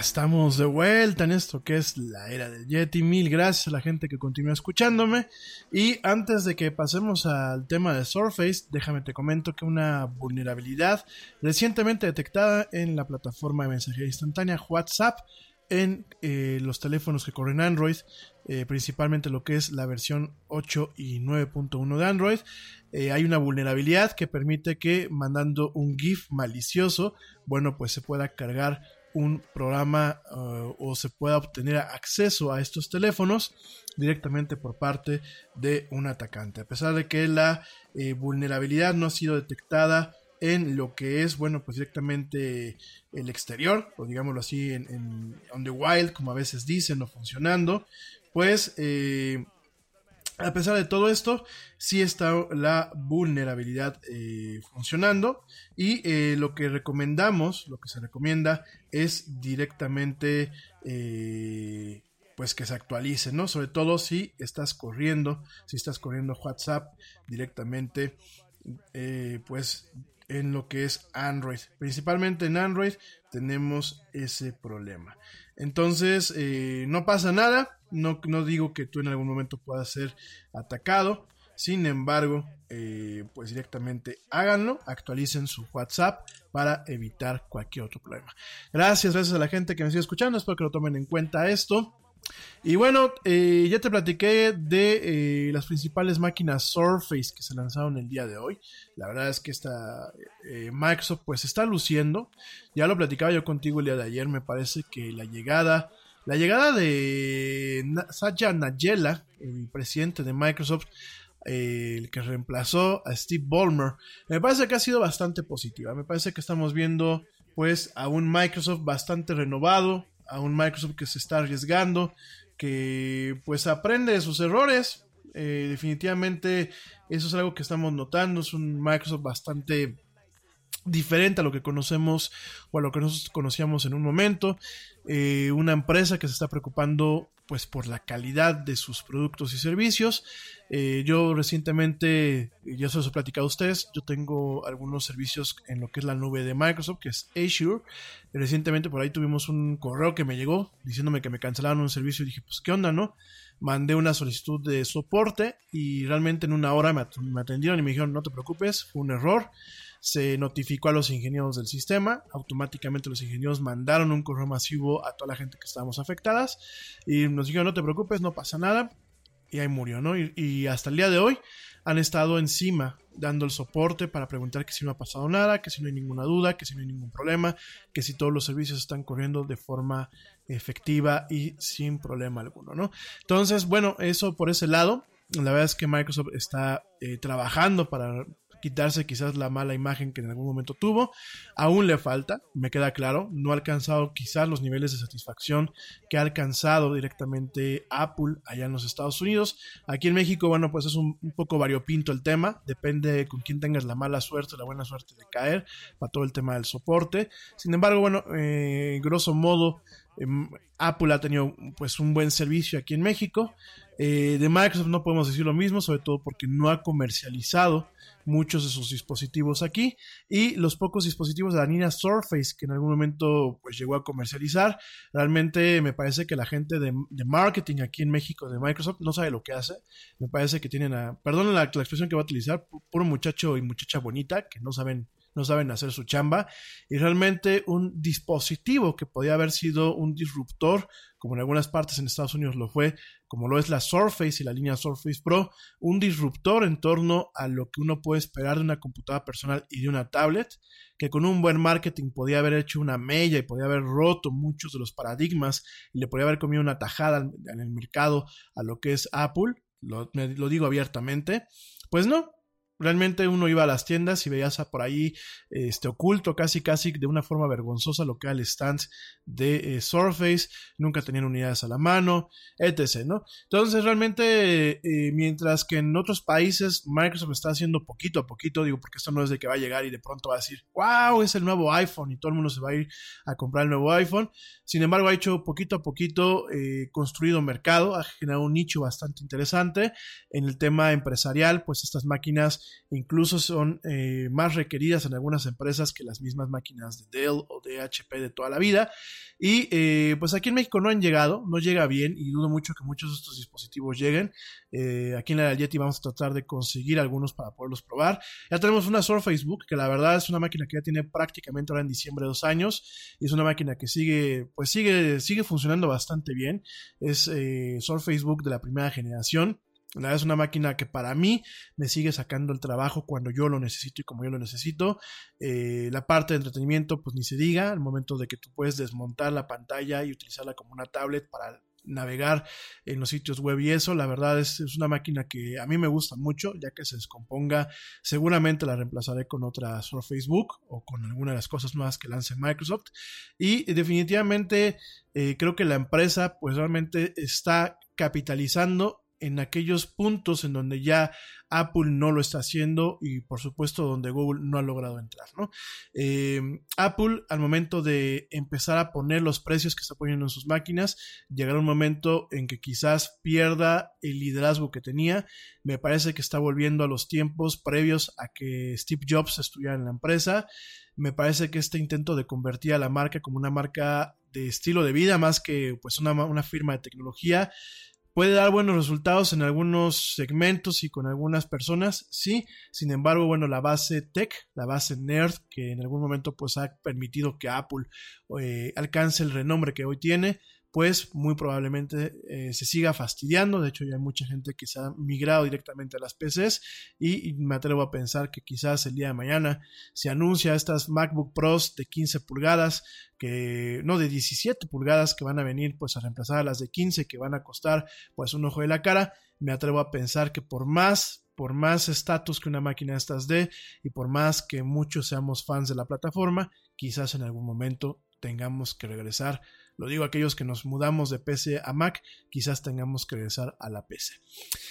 Estamos de vuelta en esto que es la era del Yeti. Mil gracias a la gente que continúa escuchándome. Y antes de que pasemos al tema de Surface, déjame te comento que una vulnerabilidad recientemente detectada en la plataforma de mensajería instantánea WhatsApp en eh, los teléfonos que corren Android, eh, principalmente lo que es la versión 8 y 9.1 de Android, eh, hay una vulnerabilidad que permite que mandando un GIF malicioso, bueno, pues se pueda cargar un programa uh, o se pueda obtener acceso a estos teléfonos directamente por parte de un atacante. A pesar de que la eh, vulnerabilidad no ha sido detectada en lo que es, bueno, pues directamente el exterior, o digámoslo así, en, en on the wild, como a veces dicen, o funcionando, pues eh, a pesar de todo esto, sí está la vulnerabilidad eh, funcionando y eh, lo que recomendamos, lo que se recomienda es directamente eh, pues que se actualice, ¿no? Sobre todo si estás corriendo, si estás corriendo WhatsApp directamente, pues en lo que es Android. Principalmente en Android tenemos ese problema. Entonces, no pasa nada no, no digo que tú en algún momento puedas ser atacado. Sin embargo, eh, pues directamente háganlo, actualicen su WhatsApp para evitar cualquier otro problema. Gracias, gracias a la gente que me sigue escuchando, espero que lo tomen en cuenta esto. Y bueno, eh, ya te platiqué de eh, las principales máquinas Surface que se lanzaron el día de hoy. La verdad es que esta Microsoft pues está luciendo. Ya lo platicaba yo contigo el día de ayer, me parece que la llegada la llegada de Satya Nadella, el presidente de Microsoft, eh, el que reemplazó a Steve Ballmer, me parece que ha sido bastante positiva. Me parece que estamos viendo pues a un Microsoft bastante renovado, a un Microsoft que se está arriesgando, que pues aprende de sus errores. Eh, definitivamente eso es algo que estamos notando, es un Microsoft bastante diferente a lo que conocemos o a lo que nosotros conocíamos en un momento. Eh, una empresa que se está preocupando pues por la calidad de sus productos y servicios. Eh, yo recientemente, ya se los he platicado a ustedes, yo tengo algunos servicios en lo que es la nube de Microsoft, que es Azure. Recientemente por ahí tuvimos un correo que me llegó diciéndome que me cancelaron un servicio y dije, pues qué onda, ¿no? mandé una solicitud de soporte y realmente en una hora me, atendieron y me dijeron no te preocupes, fue un error se notificó a los ingenieros del sistema, automáticamente los ingenieros mandaron un correo masivo a toda la gente que estábamos afectadas y nos dijeron no te preocupes, no pasa nada y ahí murió, ¿no? Y, hasta el día de hoy han estado encima dando el soporte para preguntar que si no ha pasado nada, que si no hay ninguna duda, que si no hay ningún problema, que si todos los servicios están corriendo de forma efectiva y sin problema alguno, ¿no? Entonces, bueno, eso por ese lado. La verdad es que Microsoft está eh, trabajando para quitarse quizás la mala imagen que en algún momento tuvo. Aún le falta, me queda claro, no ha alcanzado quizás los niveles de satisfacción que ha alcanzado directamente Apple allá en los Estados Unidos. Aquí en México, bueno, pues es un, poco variopinto el tema, depende con quién tengas la mala suerte, la buena suerte de caer para todo el tema del soporte. Sin embargo, bueno, eh, grosso modo, em, Apple ha tenido pues un buen servicio aquí en México. Eh, de Microsoft no podemos decir lo mismo, sobre todo porque no ha comercializado muchos de sus dispositivos aquí y los pocos dispositivos de la línea Surface que en algún momento pues llegó a comercializar. Realmente me parece que la gente de, marketing aquí en México de Microsoft no sabe lo que hace. Me parece que tienen a, perdón la, la expresión que voy a utilizar, puro muchacho y muchacha bonita que no saben no saben hacer su chamba, y realmente un dispositivo que podía haber sido un disruptor, como en algunas partes en Estados Unidos lo fue, como lo es la Surface y la línea Surface Pro, un disruptor en torno a lo que uno puede esperar de una computadora personal y de una tablet, que con un buen marketing podía haber hecho una mella y podía haber roto muchos de los paradigmas y le podía haber comido una tajada en el mercado a lo que es Apple, lo, lo digo abiertamente, pues no, Realmente uno iba a las tiendas y veías por ahí este, oculto, casi casi de una forma vergonzosa lo que era el stand de eh, Surface, nunca tenían unidades a la mano, etc. ¿no? Entonces realmente, eh, mientras que en otros países Microsoft está haciendo poquito a poquito, digo, porque esto no es de que va a llegar y de pronto va a decir, wow, es el nuevo iPhone y todo el mundo se va a ir a comprar el nuevo iPhone. Sin embargo, ha hecho poquito a poquito, eh, construido mercado, ha generado un nicho bastante interesante en el tema empresarial, pues estas máquinas incluso son eh, más requeridas en algunas empresas que las mismas máquinas de Dell o de HP de toda la vida. Y eh, pues aquí en México no han llegado, no llega bien y dudo mucho que muchos de estos dispositivos lleguen. Eh, aquí en la Yeti vamos a tratar de conseguir algunos para poderlos probar. Ya tenemos una Surface Book, que la verdad es una máquina que ya tiene prácticamente ahora en diciembre dos años. Y es una máquina que sigue, pues sigue, sigue funcionando bastante bien. Es Surface Book de la primera generación. La verdad es una máquina que para mí me sigue sacando el trabajo cuando yo lo necesito y como yo lo necesito. Eh, la parte de entretenimiento, pues ni se diga, el momento de que tú puedes desmontar la pantalla y utilizarla como una tablet para navegar en los sitios web y eso, la verdad es, es, una máquina que a mí me gusta mucho, ya que se descomponga, seguramente la reemplazaré con otra Surface Facebook o con alguna de las cosas nuevas que lance Microsoft y definitivamente eh, creo que la empresa pues realmente está capitalizando en aquellos puntos en donde ya Apple no lo está haciendo y por supuesto donde Google no ha logrado entrar. ¿no? Eh, Apple al momento de empezar a poner los precios que está poniendo en sus máquinas, llegará un momento en que quizás pierda el liderazgo que tenía. Me parece que está volviendo a los tiempos previos a que Steve Jobs estuviera en la empresa. Me parece que este intento de convertir a la marca como una marca de estilo de vida más que pues una, una firma de tecnología Puede dar buenos resultados en algunos segmentos y con algunas personas, sí. Sin embargo, bueno, la base tech, la base nerd, que en algún momento pues ha permitido que Apple eh, alcance el renombre que hoy tiene, pues muy probablemente eh, se siga fastidiando. De hecho, ya hay mucha gente que se ha migrado directamente a las PCs y, me atrevo a pensar que quizás el día de mañana se anuncia estas MacBook Pros de 15 pulgadas, que no de 17 pulgadas que van a venir pues a reemplazar a las de 15 que van a costar pues un ojo de la cara. Me atrevo a pensar que por más por más estatus que una máquina estas dé y por más que muchos seamos fans de la plataforma, quizás en algún momento tengamos que regresar lo digo aquellos que nos mudamos de PC a Mac, quizás tengamos que regresar a la PC.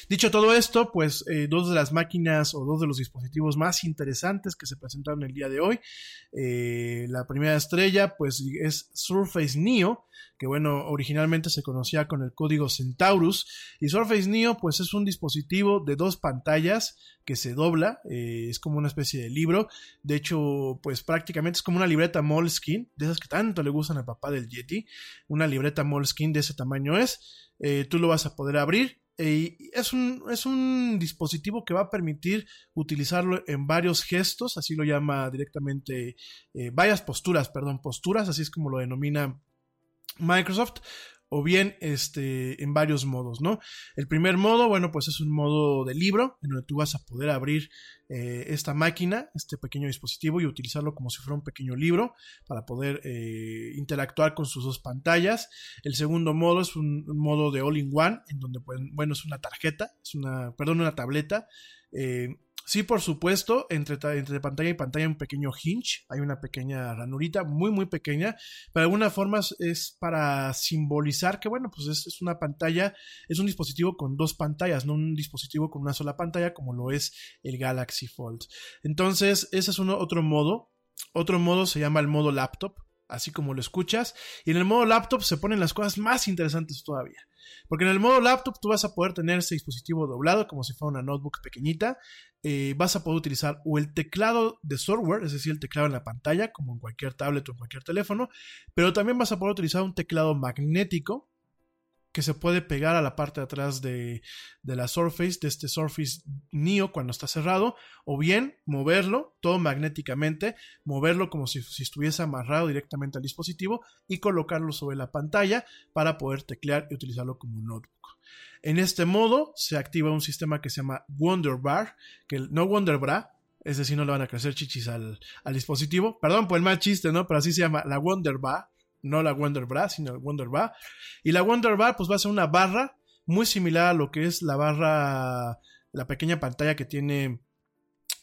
Dicho todo esto, pues eh, dos de las máquinas o dos de los dispositivos más interesantes que se presentaron el día de hoy. Eh, la primera estrella, pues es Surface Neo, que bueno, originalmente se conocía con el código Centaurus. Y Surface Neo, pues es un dispositivo de dos pantallas que se dobla, eh, es como una especie de libro. De hecho, pues prácticamente es como una libreta Moleskine, de esas que tanto le gustan al papá del Yeti. Una libreta Moleskine de ese tamaño es. tú lo vas a poder abrir eh, es, un, es un dispositivo que va a permitir utilizarlo en varios gestos, así lo llama directamente, eh, varias posturas, perdón, posturas, así es como lo denomina Microsoft o bien este, en varios modos, ¿no? El primer modo, bueno, pues es un modo de libro, en donde tú vas a poder abrir eh, esta máquina, este pequeño dispositivo y utilizarlo como si fuera un pequeño libro para poder eh, interactuar con sus dos pantallas. El segundo modo es un, modo de all-in-one, en donde, pues, bueno, es una tarjeta, es una, perdón, una tableta. Eh, Sí, por supuesto, entre, pantalla y pantalla hay un pequeño hinge, hay una pequeña ranurita, muy, muy pequeña, pero de alguna forma es para simbolizar que, bueno, pues es, una pantalla, es un dispositivo con dos pantallas, no un dispositivo con una sola pantalla como lo es el Galaxy Fold. Entonces, ese es otro modo. Otro modo se llama el modo laptop, así como lo escuchas. Y en el modo laptop se ponen las cosas más interesantes todavía. Porque en el modo laptop tú vas a poder tener ese dispositivo doblado como si fuera una notebook pequeñita. Eh, vas a poder utilizar o el teclado de software, es decir, el teclado en la pantalla, como en cualquier tablet o en cualquier teléfono, pero también vas a poder utilizar un teclado magnético que se puede pegar a la parte de atrás de, la Surface, de este Surface Neo cuando está cerrado, o bien moverlo todo magnéticamente, moverlo como si, si, estuviese amarrado directamente al dispositivo y colocarlo sobre la pantalla para poder teclear y utilizarlo como notebook. En este modo se activa un sistema que se llama Wonder Bar, que no Wonder Bra, es decir, no le van a crecer chichis al, al dispositivo. Perdón por el mal chiste, ¿no? Pero así se llama la Wonder Bar no la Wonder Bra, sino la Wonder Bar. Y la Wonder Bar pues va a ser una barra muy similar a lo que es la barra, la pequeña pantalla que tiene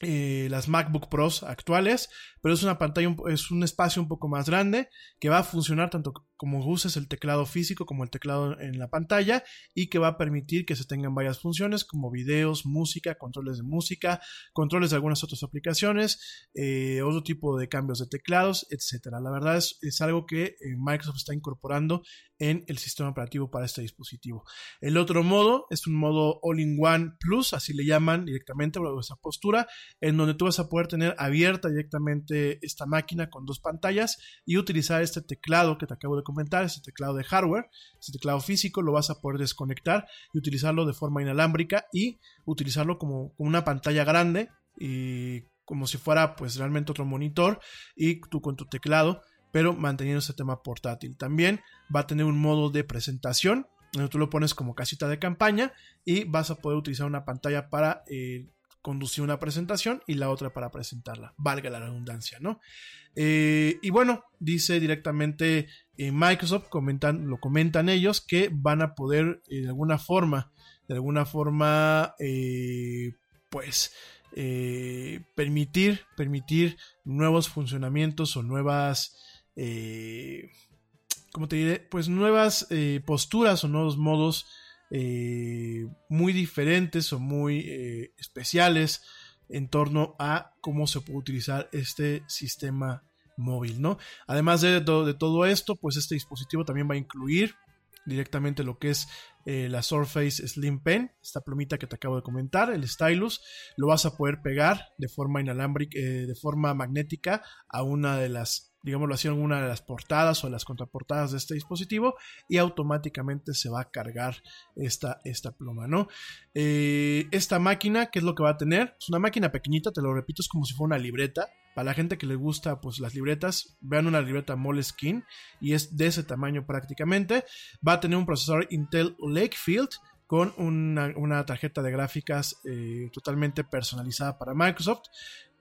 eh, las MacBook Pros actuales, pero es una pantalla, es un espacio un poco más grande que va a funcionar tanto como uses el teclado físico como el teclado en la pantalla y que va a permitir que se tengan varias funciones como videos, música, controles de música, controles de algunas otras aplicaciones, eh, otro tipo de cambios de teclados, etcétera. La verdad es, es algo que eh, Microsoft está incorporando en el sistema operativo para este dispositivo. El otro modo es un modo All-in-One Plus, así le llaman directamente, o esa postura, en donde tú vas a poder tener abierta directamente esta máquina con dos pantallas y utilizar este teclado que te acabo de comentar, este teclado de hardware, este teclado físico, lo vas a poder desconectar y utilizarlo de forma inalámbrica y utilizarlo como, una pantalla grande y como si fuera pues realmente otro monitor y tú con tu teclado pero manteniendo este tema portátil. También va a tener un modo de presentación, donde tú lo pones como casita de campaña y vas a poder utilizar una pantalla para eh, conducir una presentación y la otra para presentarla, valga la redundancia, ¿no? Eh, y bueno, dice directamente eh, Microsoft, comentan, lo comentan ellos, que van a poder de alguna forma, de alguna forma, pues, permitir, permitir nuevos funcionamientos o nuevas eh, ¿cómo te diré? Pues nuevas eh, posturas o nuevos modos eh, muy diferentes o muy eh, especiales en torno a cómo se puede utilizar este sistema móvil, ¿no? Además de, todo esto, pues este dispositivo también va a incluir directamente lo que es la Surface Slim Pen, esta plumita que te acabo de comentar, el stylus, lo vas a poder pegar de forma inalámbrica, de forma magnética a una de las digámoslo así, en una de las portadas o las contraportadas de este dispositivo y automáticamente se va a cargar esta, esta pluma, ¿no? Eh, esta máquina, ¿qué es lo que va a tener? Es una máquina pequeñita, te lo repito, es como si fuera una libreta. Para la gente que le gusta pues las libretas, vean una libreta Moleskine y es de ese tamaño prácticamente. Va a tener un procesador Intel Lakefield con una, tarjeta de gráficas eh, totalmente personalizada para Microsoft.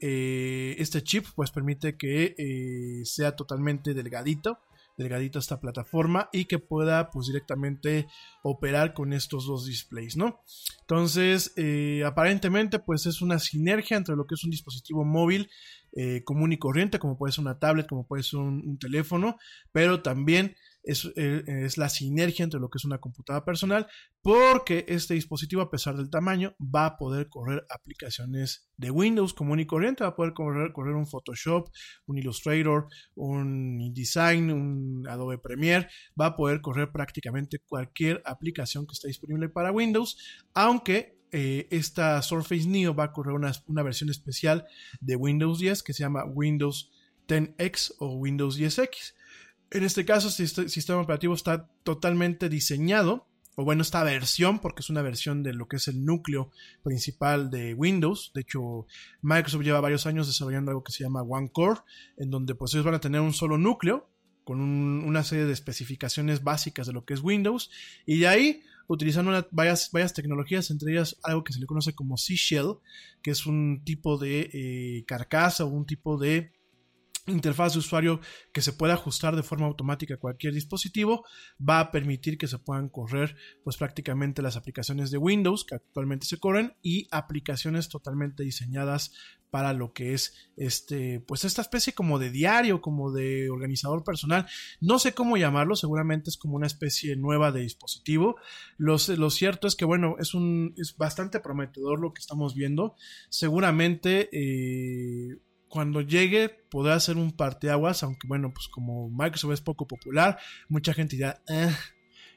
Eh, este chip pues permite que eh, sea totalmente delgadito delgadito esta plataforma y que pueda pues directamente operar con estos dos displays no entonces aparentemente pues es una sinergia entre lo que es un dispositivo móvil común y corriente como puede ser una tablet como puede ser un teléfono pero también es, eh, es, la sinergia entre lo que es una computadora personal, porque este dispositivo, a pesar del tamaño, va a poder correr aplicaciones de Windows común y corriente, va a poder correr, correr un Photoshop, un Illustrator, un InDesign, un Adobe Premiere, va a poder correr prácticamente cualquier aplicación que esté disponible para Windows, aunque eh, esta Surface Neo va a correr una, una, versión especial de Windows 10 que se llama Windows 10X o Windows 10X. En este caso, este sistema operativo está totalmente diseñado, o bueno, esta versión, porque es una versión de lo que es el núcleo principal de Windows. De hecho, Microsoft lleva varios años desarrollando algo que se llama One Core, en donde pues ellos van a tener un solo núcleo con un, una serie de especificaciones básicas de lo que es Windows. Y de ahí utilizando varias tecnologías, entre ellas algo que se le conoce como C-Shell, que es un tipo de eh, carcasa o un tipo de interfaz de usuario que se puede ajustar de forma automática a cualquier dispositivo va a permitir que se puedan correr pues prácticamente las aplicaciones de Windows que actualmente se corren y aplicaciones totalmente diseñadas para lo que es este pues esta especie como de diario como de organizador personal. No sé cómo llamarlo seguramente es como una especie nueva de dispositivo. Lo, lo cierto es que bueno es un es bastante prometedor lo que estamos viendo. Seguramente eh, cuando llegue podrá ser un parteaguas, aunque bueno, pues como Microsoft es poco popular, mucha gente dirá, eh",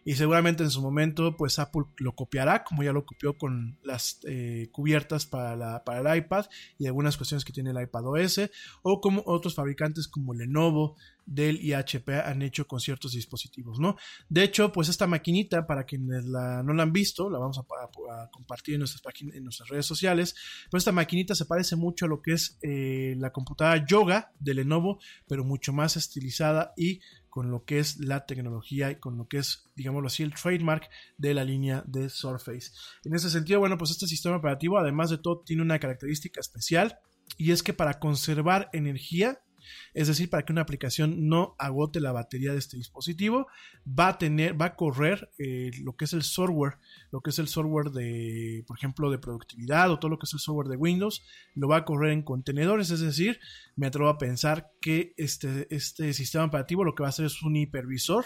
y seguramente en su momento pues Apple lo copiará como ya lo copió con las eh, cubiertas para, la, para el iPad y algunas cuestiones que tiene el iPad OS o como otros fabricantes como Lenovo, Dell y HP han hecho con ciertos dispositivos, ¿no? De hecho, pues esta maquinita, para quienes la, no la han visto, la vamos a, compartir en nuestras, en nuestras redes sociales, pues esta maquinita se parece mucho a lo que es eh, la computadora Yoga de Lenovo, pero mucho más estilizada y con lo que es la tecnología y con lo que es, digámoslo así, el trademark de la línea de Surface. En ese sentido, bueno, pues este sistema operativo, además de todo, tiene una característica especial y es que para conservar energía es decir, para que una aplicación no agote la batería de este dispositivo, va a tener, va a correr eh, lo que es el software, lo que es el software de, por ejemplo, de productividad o todo lo que es el software de Windows, lo va a correr en contenedores, es decir, me atrevo a pensar que este, este sistema operativo lo que va a hacer es un hipervisor,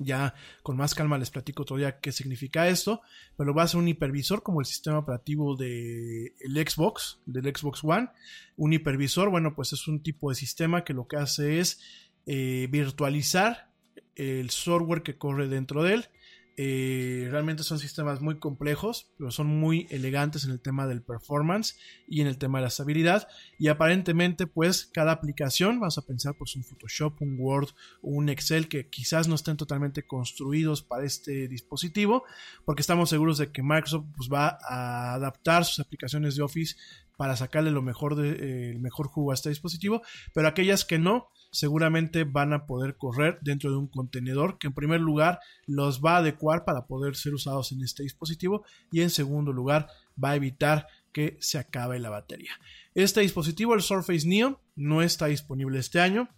ya con más calma les platico todavía qué significa esto, pero va a ser un hipervisor como el sistema operativo del Xbox, del Xbox One. Un hipervisor, bueno, pues es un tipo de sistema que lo que hace es eh, virtualizar el software que corre dentro de él eh, realmente son sistemas muy complejos, pero son muy elegantes en el tema del performance y en el tema de la estabilidad. Y aparentemente, pues cada aplicación, vamos a pensar pues un Photoshop, un Word, un Excel que quizás no estén totalmente construidos para este dispositivo, porque estamos seguros de que Microsoft pues, va a adaptar sus aplicaciones de Office para sacarle lo mejor eh, el mejor jugo a este dispositivo, pero aquellas que no, seguramente van a poder correr dentro de un contenedor que en primer lugar los va a adecuar para poder ser usados en este dispositivo y en segundo lugar va a evitar que se acabe la batería. Este dispositivo, el Surface Neo, no está disponible este año,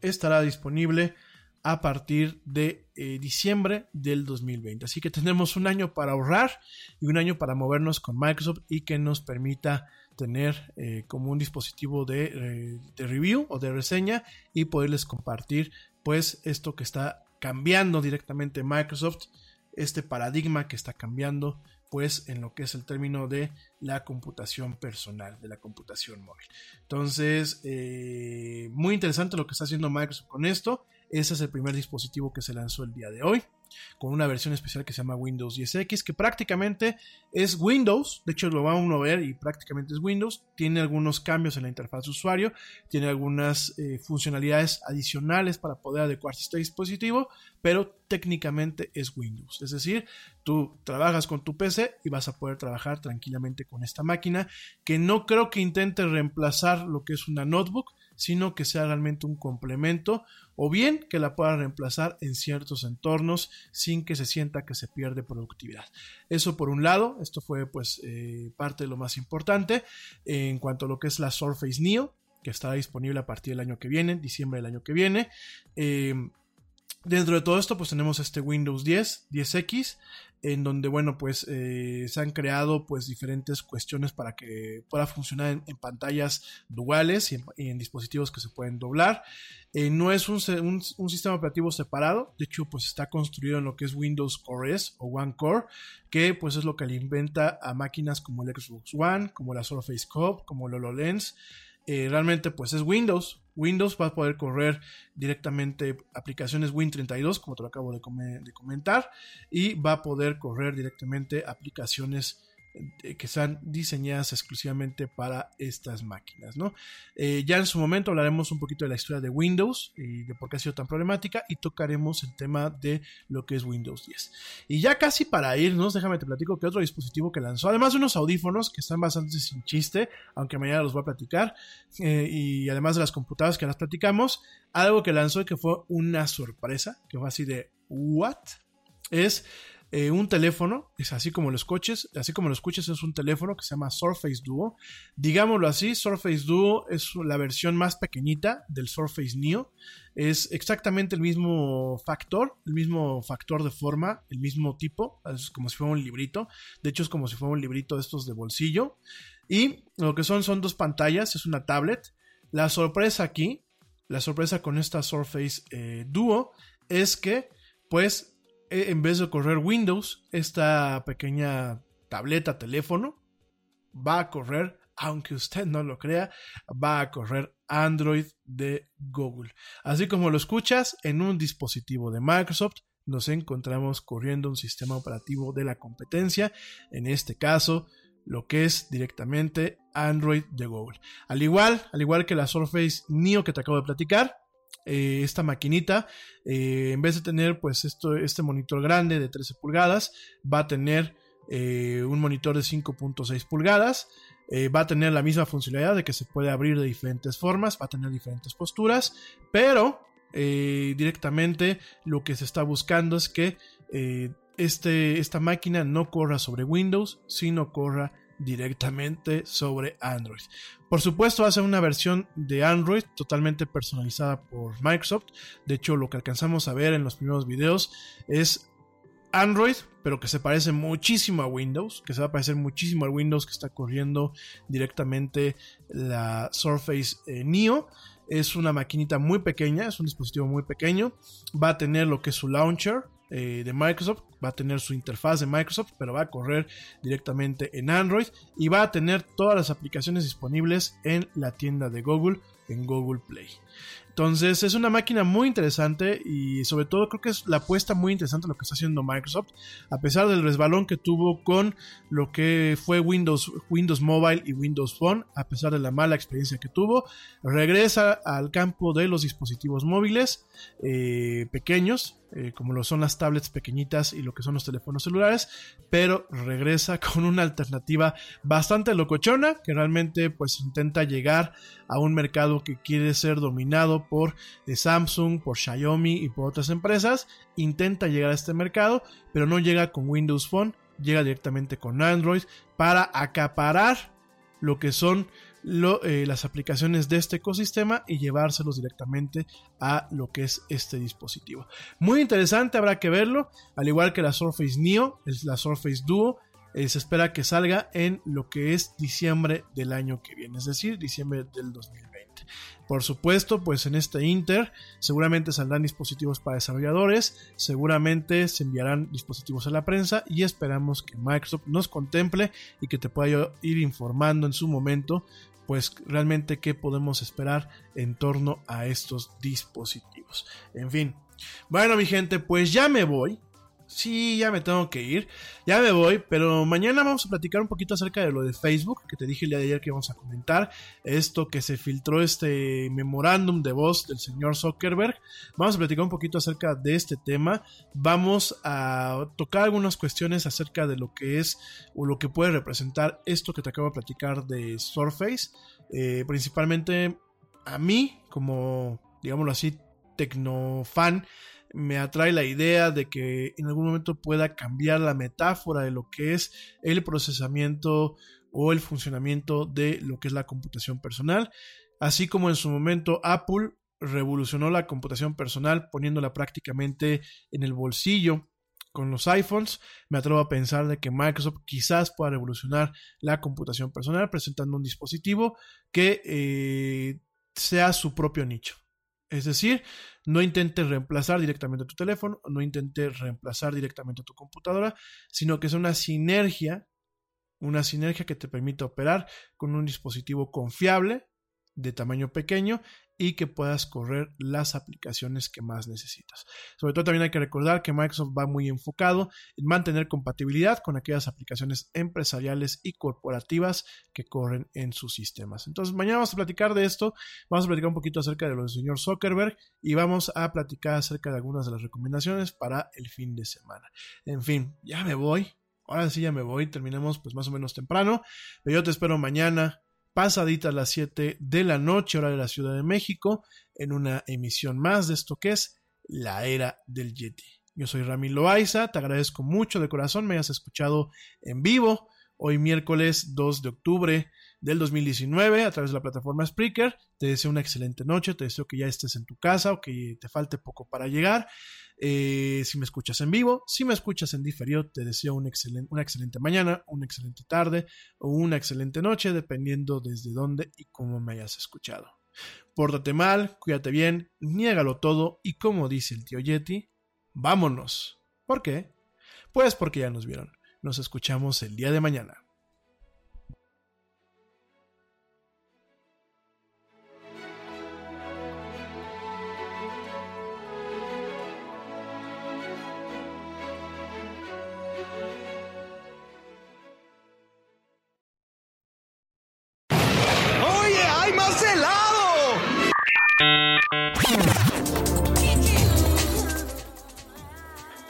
estará disponible a partir de eh, diciembre del 2020. Así que tenemos un año para ahorrar y un año para movernos con Microsoft y que nos permita tener eh, como un dispositivo eh, de, review o de reseña y poderles compartir pues esto que está cambiando directamente Microsoft, este paradigma que está cambiando pues en lo que es el término de la computación personal, de la computación móvil. Entonces, eh, muy interesante lo que está haciendo Microsoft con esto. Ese es el primer dispositivo que se lanzó el día de hoy con una versión especial que se llama Windows 10X, que prácticamente es Windows, de hecho lo va a ver y prácticamente es Windows, tiene algunos cambios en la interfaz de usuario, tiene algunas eh, funcionalidades adicionales para poder adecuarse a este dispositivo, pero técnicamente es Windows, es decir, tú trabajas con tu PC y vas a poder trabajar tranquilamente con esta máquina, que no creo que intente reemplazar lo que es una notebook, sino que sea realmente un complemento o bien que la pueda reemplazar en ciertos entornos sin que se sienta que se pierde productividad. Eso por un lado, esto fue pues eh, parte de lo más importante en cuanto a lo que es la Surface Neo, que estará disponible a partir del año que viene, diciembre del año que viene. Eh, dentro de todo esto, pues tenemos este Windows 10, 10X, en donde, bueno, pues eh, se han creado pues diferentes cuestiones para que pueda funcionar en, pantallas duales y en, dispositivos que se pueden doblar. Eh, no es un, sistema operativo separado, de hecho, pues está construido en lo que es Windows Core S o One Core, que pues es lo que alimenta a máquinas como el Xbox One, como la Surface Cube, como el HoloLens. Eh, realmente pues es Windows. Windows va a poder correr directamente aplicaciones Win32, como te lo acabo de, de comentar, y va a poder correr directamente aplicaciones que están diseñadas exclusivamente para estas máquinas, ¿no? Eh, ya en su momento hablaremos un poquito de la historia de Windows y de por qué ha sido tan problemática y tocaremos el tema de lo que es Windows 10. Y ya casi para irnos, déjame te platico que otro dispositivo que lanzó, además de unos audífonos que están bastante sin chiste, aunque mañana los voy a platicar, eh, y además de las computadoras que las platicamos, algo que lanzó y que fue una sorpresa, que fue así de, ¿what? Es eh, un teléfono, es así como los coches, así como los coches es un teléfono que se llama Surface Duo. Digámoslo así, Surface Duo es la versión más pequeñita del Surface Neo. Es exactamente el mismo factor, el mismo factor de forma, el mismo tipo, es como si fuera un librito. De hecho es como si fuera un librito de estos de bolsillo. Y lo que son son dos pantallas, es una tablet. La sorpresa aquí, la sorpresa con esta Surface eh, Duo es que pues en vez de correr Windows, esta pequeña tableta, teléfono, va a correr, aunque usted no lo crea, va a correr Android de Google. Así como lo escuchas, en un dispositivo de Microsoft nos encontramos corriendo un sistema operativo de la competencia, en este caso, lo que es directamente Android de Google. Al igual, al igual que la Surface Neo que te acabo de platicar, eh, esta maquinita, eh, en vez de tener pues esto, este monitor grande de 13 pulgadas, va a tener eh, un monitor de 5.6 pulgadas. va a tener la misma funcionalidad de que se puede abrir de diferentes formas, va a tener diferentes posturas, pero directamente lo que se está buscando es que este, esta máquina no corra sobre Windows, sino corra directamente sobre Android. Por supuesto, hace una versión de Android totalmente personalizada por Microsoft. De hecho, lo que alcanzamos a ver en los primeros videos es Android, pero que se parece muchísimo a Windows, que se va a parecer muchísimo al Windows que está corriendo directamente la Surface eh, Neo. Es una maquinita muy pequeña, es un dispositivo muy pequeño. Va a tener lo que es su launcher, eh, de Microsoft, va a tener su interfaz de Microsoft, pero va a correr directamente en Android y va a tener todas las aplicaciones disponibles en la tienda de Google, en Google Play. Entonces es una máquina muy interesante y sobre todo creo que es la apuesta muy interesante lo que está haciendo Microsoft, a pesar del resbalón que tuvo con lo que fue Windows, Windows Mobile y Windows Phone, a pesar de la mala experiencia que tuvo, regresa al campo de los dispositivos móviles eh, pequeños, eh, como lo son las tablets pequeñitas y lo que son los teléfonos celulares, pero regresa con una alternativa bastante locochona que realmente pues intenta llegar a un mercado que quiere ser dominado por eh, Samsung, por Xiaomi y por otras empresas, intenta llegar a este mercado, pero no llega con Windows Phone, llega directamente con Android para acaparar lo que son lo, eh, las aplicaciones de este ecosistema y llevárselos directamente a lo que es este dispositivo. Muy interesante, habrá que verlo, al igual que la Surface Neo, la Surface Duo. Eh, se espera que salga en lo que es diciembre del año que viene, es decir, diciembre del 2020. Por supuesto, pues en este Inter seguramente saldrán dispositivos para desarrolladores, seguramente se enviarán dispositivos a la prensa y esperamos que Microsoft nos contemple y que te pueda ir informando en su momento pues realmente qué podemos esperar en torno a estos dispositivos. En fin, bueno mi gente, pues ya me voy. Sí, ya me tengo que ir. Ya me voy, pero mañana vamos a platicar un poquito acerca de lo de Facebook, que te dije el día de ayer que vamos a comentar. Esto que se filtró este memorándum de voz del señor Zuckerberg. Vamos a platicar un poquito acerca de este tema. Vamos a tocar algunas cuestiones acerca de lo que es o lo que puede representar esto que te acabo de platicar de Surface. Eh, principalmente a mí, como digámoslo así, tecnofan me atrae la idea de que en algún momento pueda cambiar la metáfora de lo que es el procesamiento o el funcionamiento de lo que es la computación personal, así como en su momento Apple revolucionó la computación personal poniéndola prácticamente en el bolsillo con los iPhones, me atrevo a pensar de que Microsoft quizás pueda revolucionar la computación personal presentando un dispositivo que eh, sea su propio nicho. Es decir, no intentes reemplazar directamente tu teléfono, no intentes reemplazar directamente tu computadora, sino que es una sinergia, una sinergia que te permita operar con un dispositivo confiable, de tamaño pequeño y que puedas correr las aplicaciones que más necesitas. Sobre todo también hay que recordar que Microsoft va muy enfocado en mantener compatibilidad con aquellas aplicaciones empresariales y corporativas que corren en sus sistemas. Entonces, mañana vamos a platicar de esto, vamos a platicar un poquito acerca de lo del señor Zuckerberg y vamos a platicar acerca de algunas de las recomendaciones para el fin de semana. En fin, ya me voy. Ahora sí ya me voy, terminamos pues más o menos temprano, pero yo te espero mañana pasadita a las 7 de la noche, hora de la Ciudad de México, en una emisión más de esto que es la era del Yeti. Yo soy Ramiro Loaiza, te agradezco mucho de corazón, me hayas escuchado en vivo hoy miércoles 2 de octubre del 2019 a través de la plataforma Spreaker. Te deseo una excelente noche, te deseo que ya estés en tu casa o que te falte poco para llegar. Eh, si me escuchas en vivo, si me escuchas en diferido, te deseo una excelente mañana, una excelente tarde o una excelente noche, dependiendo desde dónde y cómo me hayas escuchado. Pórtate mal, cuídate bien, niégalo todo y como dice el tío Yeti, vámonos. ¿Por qué? Pues porque ya nos vieron. Nos escuchamos el día de mañana.